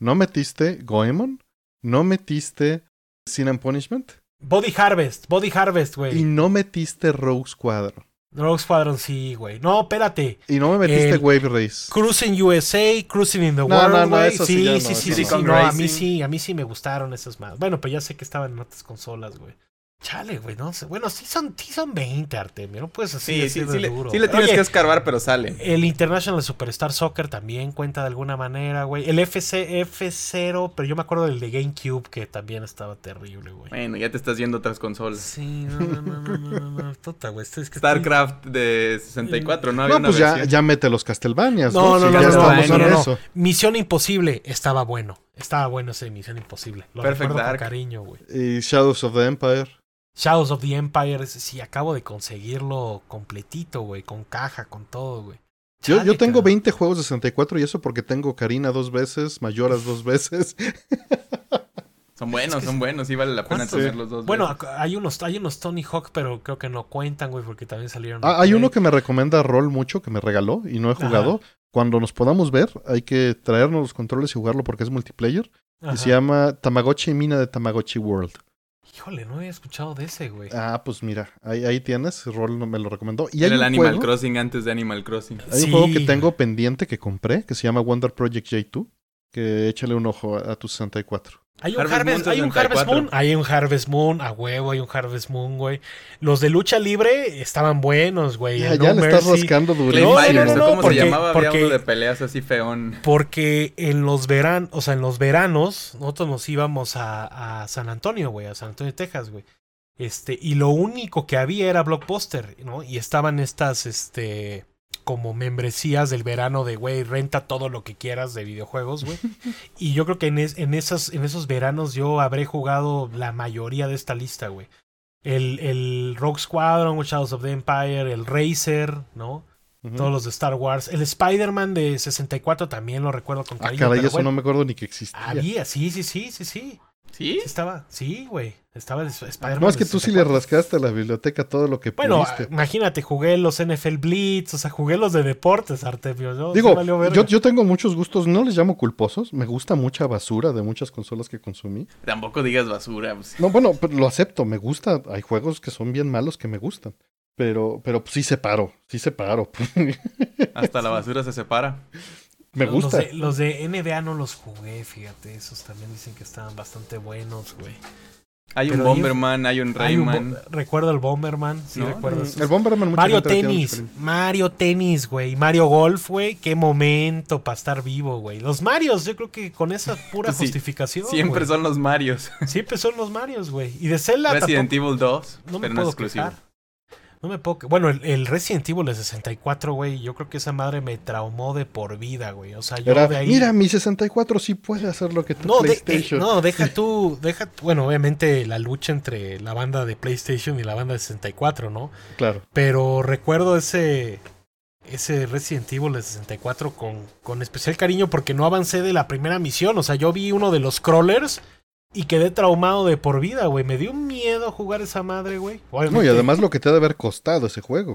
B: ¿No metiste Goemon? ¿No metiste Sin and Punishment?
C: Body Harvest, Body Harvest,
B: Y
C: güey.
B: no metiste Rogue Squadron.
C: Rogue Squadron, sí, güey. No, espérate.
B: Y no me metiste
C: El-
B: Wave Race.
C: Cruising USA, Cruising in the
B: No,
C: World,
B: no, no, eso sí
C: sí, sí, sí, sí,
A: no.
C: sí,
A: Kong
C: no, a mí sí, a mí sí me gustaron esas más. Bueno, pues ya sé que estaban en otras consolas, güey. Chale, güey, no sé. Bueno, sí son, sí son 20, Artemio. No puedes así
A: Sí, sí,
C: decir
A: sí,
C: de
A: le,
C: duro.
A: sí le tienes
C: Oye,
A: que escarbar, pero sale.
C: El International Superstar Soccer también cuenta de alguna manera, güey. El FC F0, pero yo me acuerdo del de GameCube que también estaba terrible, güey.
A: Bueno, ya te estás yendo a otras consolas.
C: Sí, no, no, no, no, no, no, no, Tota, güey. es que
A: StarCraft de 64, ¿no? Había
B: No,
A: una
B: pues ya,
A: versión.
B: ya mete los Castlevanias.
C: No,
B: No,
C: no,
B: Si
C: no,
B: ya
C: no, no,
B: estamos
C: no,
B: en
C: no, no.
B: eso.
C: Misión Imposible estaba bueno. Estaba bueno ese Misión Imposible. Lo
A: Perfect
C: recuerdo
A: Dark.
C: con cariño, güey.
B: Y Shadows of the Empire.
C: Shadows of the Empire, sí, acabo de conseguirlo completito, güey. Con caja, con todo, güey.
B: Yo, yo tengo
C: cabrón.
B: 20 juegos de 64 y eso porque tengo Karina dos veces, Mayoras dos veces.
A: Son buenos,
C: Es que
A: son
C: sí.
A: buenos. Sí vale la pena tenerlos dos
C: Bueno,
A: veces.
C: hay unos, hay unos Tony Hawk, pero creo que no cuentan, güey, porque también salieron.
B: Ah, hay uno que me recomienda Roll mucho, que me regaló y no he
C: Ajá.
B: Cuando nos podamos ver, hay que traernos los controles y jugarlo porque es multiplayer.
C: Ajá.
B: Y se llama Tamagotchi Mina de Tamagotchi World.
C: Híjole, no había escuchado de ese, güey.
B: Ah, pues mira, ahí, ahí tienes. Roll no me lo recomendó. Y
A: Era el
B: un
A: Animal
B: juego,
A: Crossing antes de Animal Crossing.
B: hay un juego que tengo pendiente que compré que se llama Wonder Project J2. Que échale un ojo a, a tu 64.
C: Hay un
A: Harvest
C: Harvest,
A: Moon
C: hay un Harvest
A: 64.
C: Moon, hay un Harvest Moon, a huevo, hay un Harvest Moon, güey. Los de lucha libre estaban buenos, güey.
B: Ya, ya
C: No
B: le estás rascando durísimo.
C: no, no,
A: ¿o
C: no,
A: ¿cómo
C: porque-
A: se llamaba? Había
C: porque-
A: uno de peleas así feón.
C: Porque en los veranos, o sea, en los veranos, nosotros nos íbamos a, a San Antonio, güey, a San Antonio, Texas, güey. Este, y lo único que había era Blockbuster, ¿no? Y estaban estas, este, como membresías del verano de, güey, renta todo lo que quieras de videojuegos, güey. y yo creo que en, es- en, esas, en esos veranos yo habré jugado la mayoría de esta lista, güey. El, el Rogue Squadron, Shadows of the Empire, el Racer, ¿no? Todos los de Star Wars. El Spider-Man de 64 también lo recuerdo con
B: Ah,
C: cariño.
B: caray,
C: pero
B: eso
C: bueno,
B: no me acuerdo ni que existía.
C: Había, sí, sí, sí, sí, sí.
A: ¿Sí?
C: Sí estaba, sí, güey. Estaba Spider-Man.
B: No, es
C: de
B: que tú sí le
C: 64.
B: rascaste a la biblioteca todo lo que
C: Bueno,
B: pudiste.
C: imagínate, jugué los NFL Blitz, o sea, jugué los de deportes, Artemio. ¿no?
B: Digo, yo, yo tengo muchos gustos, no les llamo culposos, me gusta mucha basura de muchas consolas que consumí.
A: Tampoco digas basura. pues.
B: No, bueno, pero lo acepto, me gusta, hay juegos que son bien malos que me gustan, pero, pero sí separo, sí separo,
A: Hasta la basura se separa.
B: Me
C: Los
B: gusta.
C: de, los de NBA no los jugué, fíjate. Esos también dicen que estaban bastante buenos, güey.
A: Hay un
C: Pero
A: Bomberman, hay un
C: Hay un
A: Rayman.
C: recuerdo el Bomberman, sí
A: ¿No?
C: recuerdo.
B: Mm. El Bomberman mucha
C: Mario
B: mucho
C: Tenis. Mario Tenis, güey. Mario Golf, güey. Qué momento para estar vivo, güey. Los Marios, yo creo que con esa pura
A: sí,
C: justificación.
A: Siempre
C: güey.
A: son los Marios.
C: Siempre son los Marios, güey. Y de Zelda
A: Resident
C: tampoco-
A: Evil 2,
C: no me
A: pero no es
C: puedo
A: exclusivo.
C: quejar. No me puedo. Bueno, el, el Resident Evil de 64, güey. Yo creo que esa madre me traumó de por vida, güey. O sea, yo
B: Era,
C: de ahí.
B: Mira, mi 64 sí puede hacer lo que tu
C: no, de- eh,
B: PlayStation.
C: no, deja tú, deja, bueno, obviamente la lucha entre la banda de PlayStation y la banda de 64, ¿no?
B: Claro.
C: Pero recuerdo ese ese Resident Evil de 64 con, con especial cariño porque no avancé de la primera misión. O sea, yo vi uno de los crawlers y quedé traumado de por vida, güey. Me dio miedo jugar esa madre, güey.
B: No, y además lo que te ha de haber costado ese juego.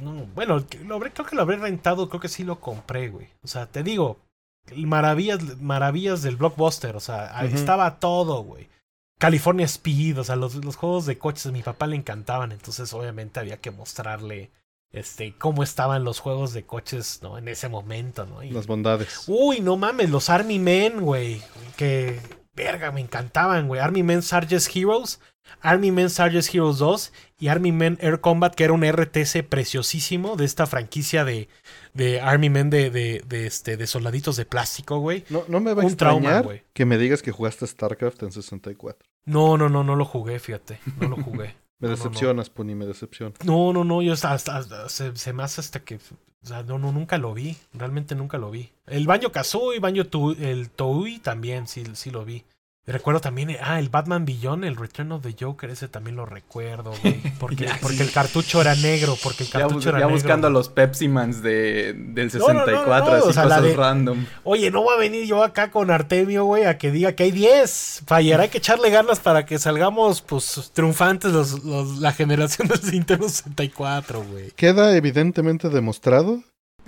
C: no, bueno, lo habré- creo que lo habré rentado, creo que sí lo compré, güey. O sea, te digo, maravillas, maravillas del blockbuster. O sea, estaba todo, güey. California Speed, o sea, los, los juegos de coches a mi papá le encantaban, entonces obviamente había que mostrarle este cómo estaban los juegos de coches, ¿no? En ese momento, ¿no? Y-
B: Las bondades.
C: Uy, no mames, los Army Men, güey. Que, verga, me encantaban, güey. Army Men Sarge's Heroes, Army Men Sarge's Heroes 2 y Army Men Air Combat, que era un RTS preciosísimo de esta franquicia de, de Army Men de, de, de, este, de soldaditos de plástico, güey.
B: No, no me va a
C: Un trauma, güey.
B: que me digas que jugaste StarCraft en 64.
C: No, no, no, no lo jugué, fíjate. No lo jugué.
B: Me
C: No, no, no.
B: decepcionas, Puni, me decepcionas.
C: No, no, no, yo hasta, hasta- hasta- se, se me hace hasta que. O sea, no, no, nunca lo vi. Realmente nunca lo vi. El Banjo Kazooie, Banjo Tu- el Toui también, sí, sí lo vi. Recuerdo también, ah, el Batman Beyond, el Return of the Joker, ese también lo recuerdo, güey. Porque,
A: Ya,
C: porque
A: sí.
C: el cartucho era negro, porque el
A: Ya,
C: cartucho era
A: ya
C: negro.
A: buscando a los Pepsi Mans de, del
C: No, no, no,
A: 64,
C: no, no,
A: así
C: o sea,
A: cosas
C: de-
A: random.
C: Oye, no va a venir yo acá con Artemio, güey, a que diga que hay 10. Fallar, hay que echarle ganas para que salgamos, pues, triunfantes los, los- la generación del Nintendo 64, güey.
B: Queda evidentemente demostrado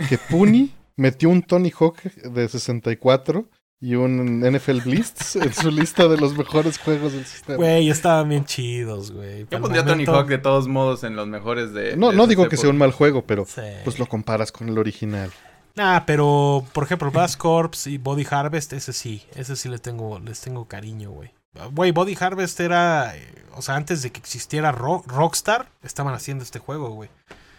B: que Puni metió un Tony Hawk de 64 y un NFL Blitz en su lista de los mejores juegos del sistema.
C: Güey, estaban bien chidos, güey.
A: Yo pondría a Tony
C: momento-
A: Hawk de todos modos en los mejores de.
B: no
A: de
B: no digo que sea un mal juego, pero
C: Sí.
B: pues lo comparas con el original.
C: Nah, pero, por ejemplo, Bass Corps y Body Harvest, ese sí. Ese sí les tengo, les tengo cariño, güey. Güey, Body Harvest era. eh, o sea, antes de que existiera Ro- Rockstar, estaban haciendo este juego, güey.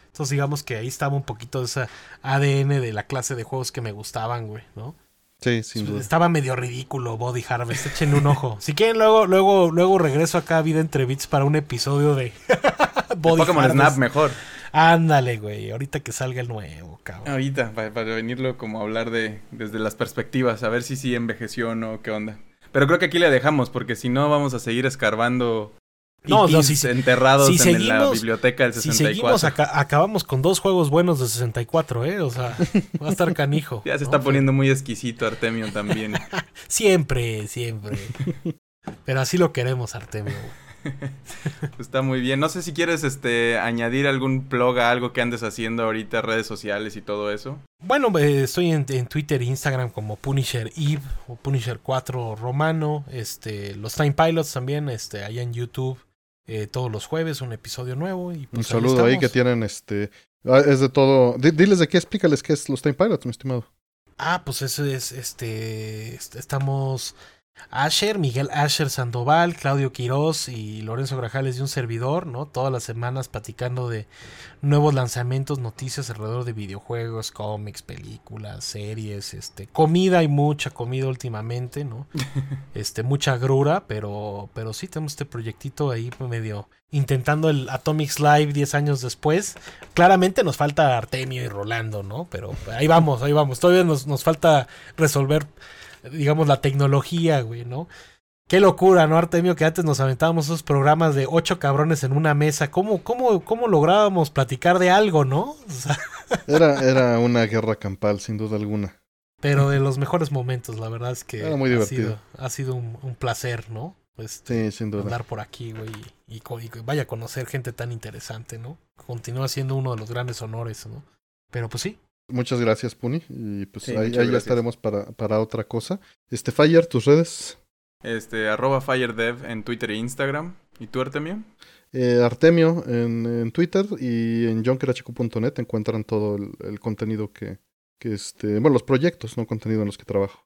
C: Entonces, digamos que ahí estaba un poquito de esa ADN de la clase de juegos que me gustaban, güey, ¿no?
B: Sí, sin duda.
C: Estaba medio ridículo Body Harvest, échenle un ojo. Si quieren, luego, luego, luego regreso acá a Vida entre Bits para un episodio de Body
A: Pokémon
C: Harvest.
A: Snap mejor.
C: Ándale, güey, ahorita que salga el nuevo, cabrón.
A: Ahorita, para, para venirlo como a hablar de desde las perspectivas, a ver si sí envejeció o no, qué onda. Pero creo que aquí le dejamos, porque si no vamos a seguir escarbando
C: No, no, si-
A: enterrados
C: si
A: en la biblioteca del
C: Si
A: 64.
C: seguimos, aca- acabamos con dos juegos buenos de 64, ¿eh? O sea, va a estar canijo.
A: Ya se
C: ¿no?
A: está poniendo muy exquisito Artemio también.
C: Siempre, siempre. Pero así lo queremos, Artemio.
A: Está muy bien. No sé si quieres este añadir algún blog a algo que andes haciendo ahorita, redes sociales y todo eso.
C: Bueno, eh, estoy en, en Twitter e Instagram como Punisher Eve o Punisher 4 Romano. Este, los Time Pilots también, este, allá en YouTube. Eh, todos los jueves un episodio nuevo. Y
B: Un
C: pues
B: saludo ahí que tienen este. ah, Es de todo. di- Diles de qué, explícales qué es los Time Pilots, mi estimado.
C: Ah, pues eso es, este, est- estamos Asher, Miguel Asher Sandoval, Claudio Quirós y Lorenzo Grajales de un servidor, ¿no? Todas las semanas platicando de nuevos lanzamientos, noticias alrededor de videojuegos, cómics, películas, series, este, comida, hay mucha comida últimamente, ¿no? Este, mucha grura, pero, pero sí tenemos este proyectito ahí medio intentando el Atomics Live 10 años después. Claramente nos falta Artemio y Rolando, ¿no? Pero ahí vamos, ahí vamos. Todavía nos, nos falta resolver, digamos, la tecnología, güey, ¿no? Qué locura, ¿no, Artemio? Que antes nos aventábamos esos programas de ocho cabrones en una mesa. ¿Cómo, cómo, cómo lográbamos platicar de algo, no? O sea,
B: Era, era una guerra campal, sin duda alguna.
C: pero de los mejores momentos, la verdad es que
B: Era muy
C: ha
B: divertido.
C: sido, ha sido un, un placer, ¿no? Pues
B: Sí, sin duda.
C: andar por aquí, güey, y, y vaya a conocer gente tan interesante, ¿no? Continúa siendo uno de los grandes honores, ¿no? Pero pues sí,
B: Muchas gracias, Puni. Y pues
A: Sí,
B: ahí, ya
A: gracias.
B: estaremos para, para otra cosa. Este, Fire, tus redes.
A: Este, arroba FireDev en Twitter e Instagram. ¿Y tú, Artemio?
B: Eh, Artemio en, en Twitter y en junkerhq.net encuentran todo el, el contenido que, que este, bueno, los proyectos, no contenido en los que trabajo.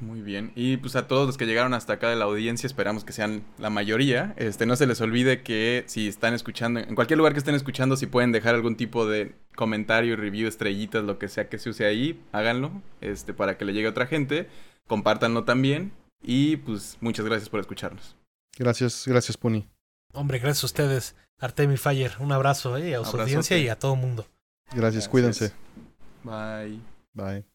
A: Muy bien. Y pues a todos los que llegaron hasta acá de la audiencia, esperamos que sean la mayoría. Este, no se les olvide que si están escuchando, en cualquier lugar que estén escuchando, si pueden dejar algún tipo de comentario, review, estrellitas, lo que sea que se use ahí, háganlo, este, para que le llegue a otra gente. Compártanlo también. Y pues muchas gracias por escucharnos.
B: Gracias, gracias, Puni.
C: hombre, gracias a ustedes, Artemio y Fire, un abrazo, ¿eh? A su
A: Abrazote.
C: audiencia y a todo mundo.
B: Gracias, cuídense.
A: Bye.
B: Bye.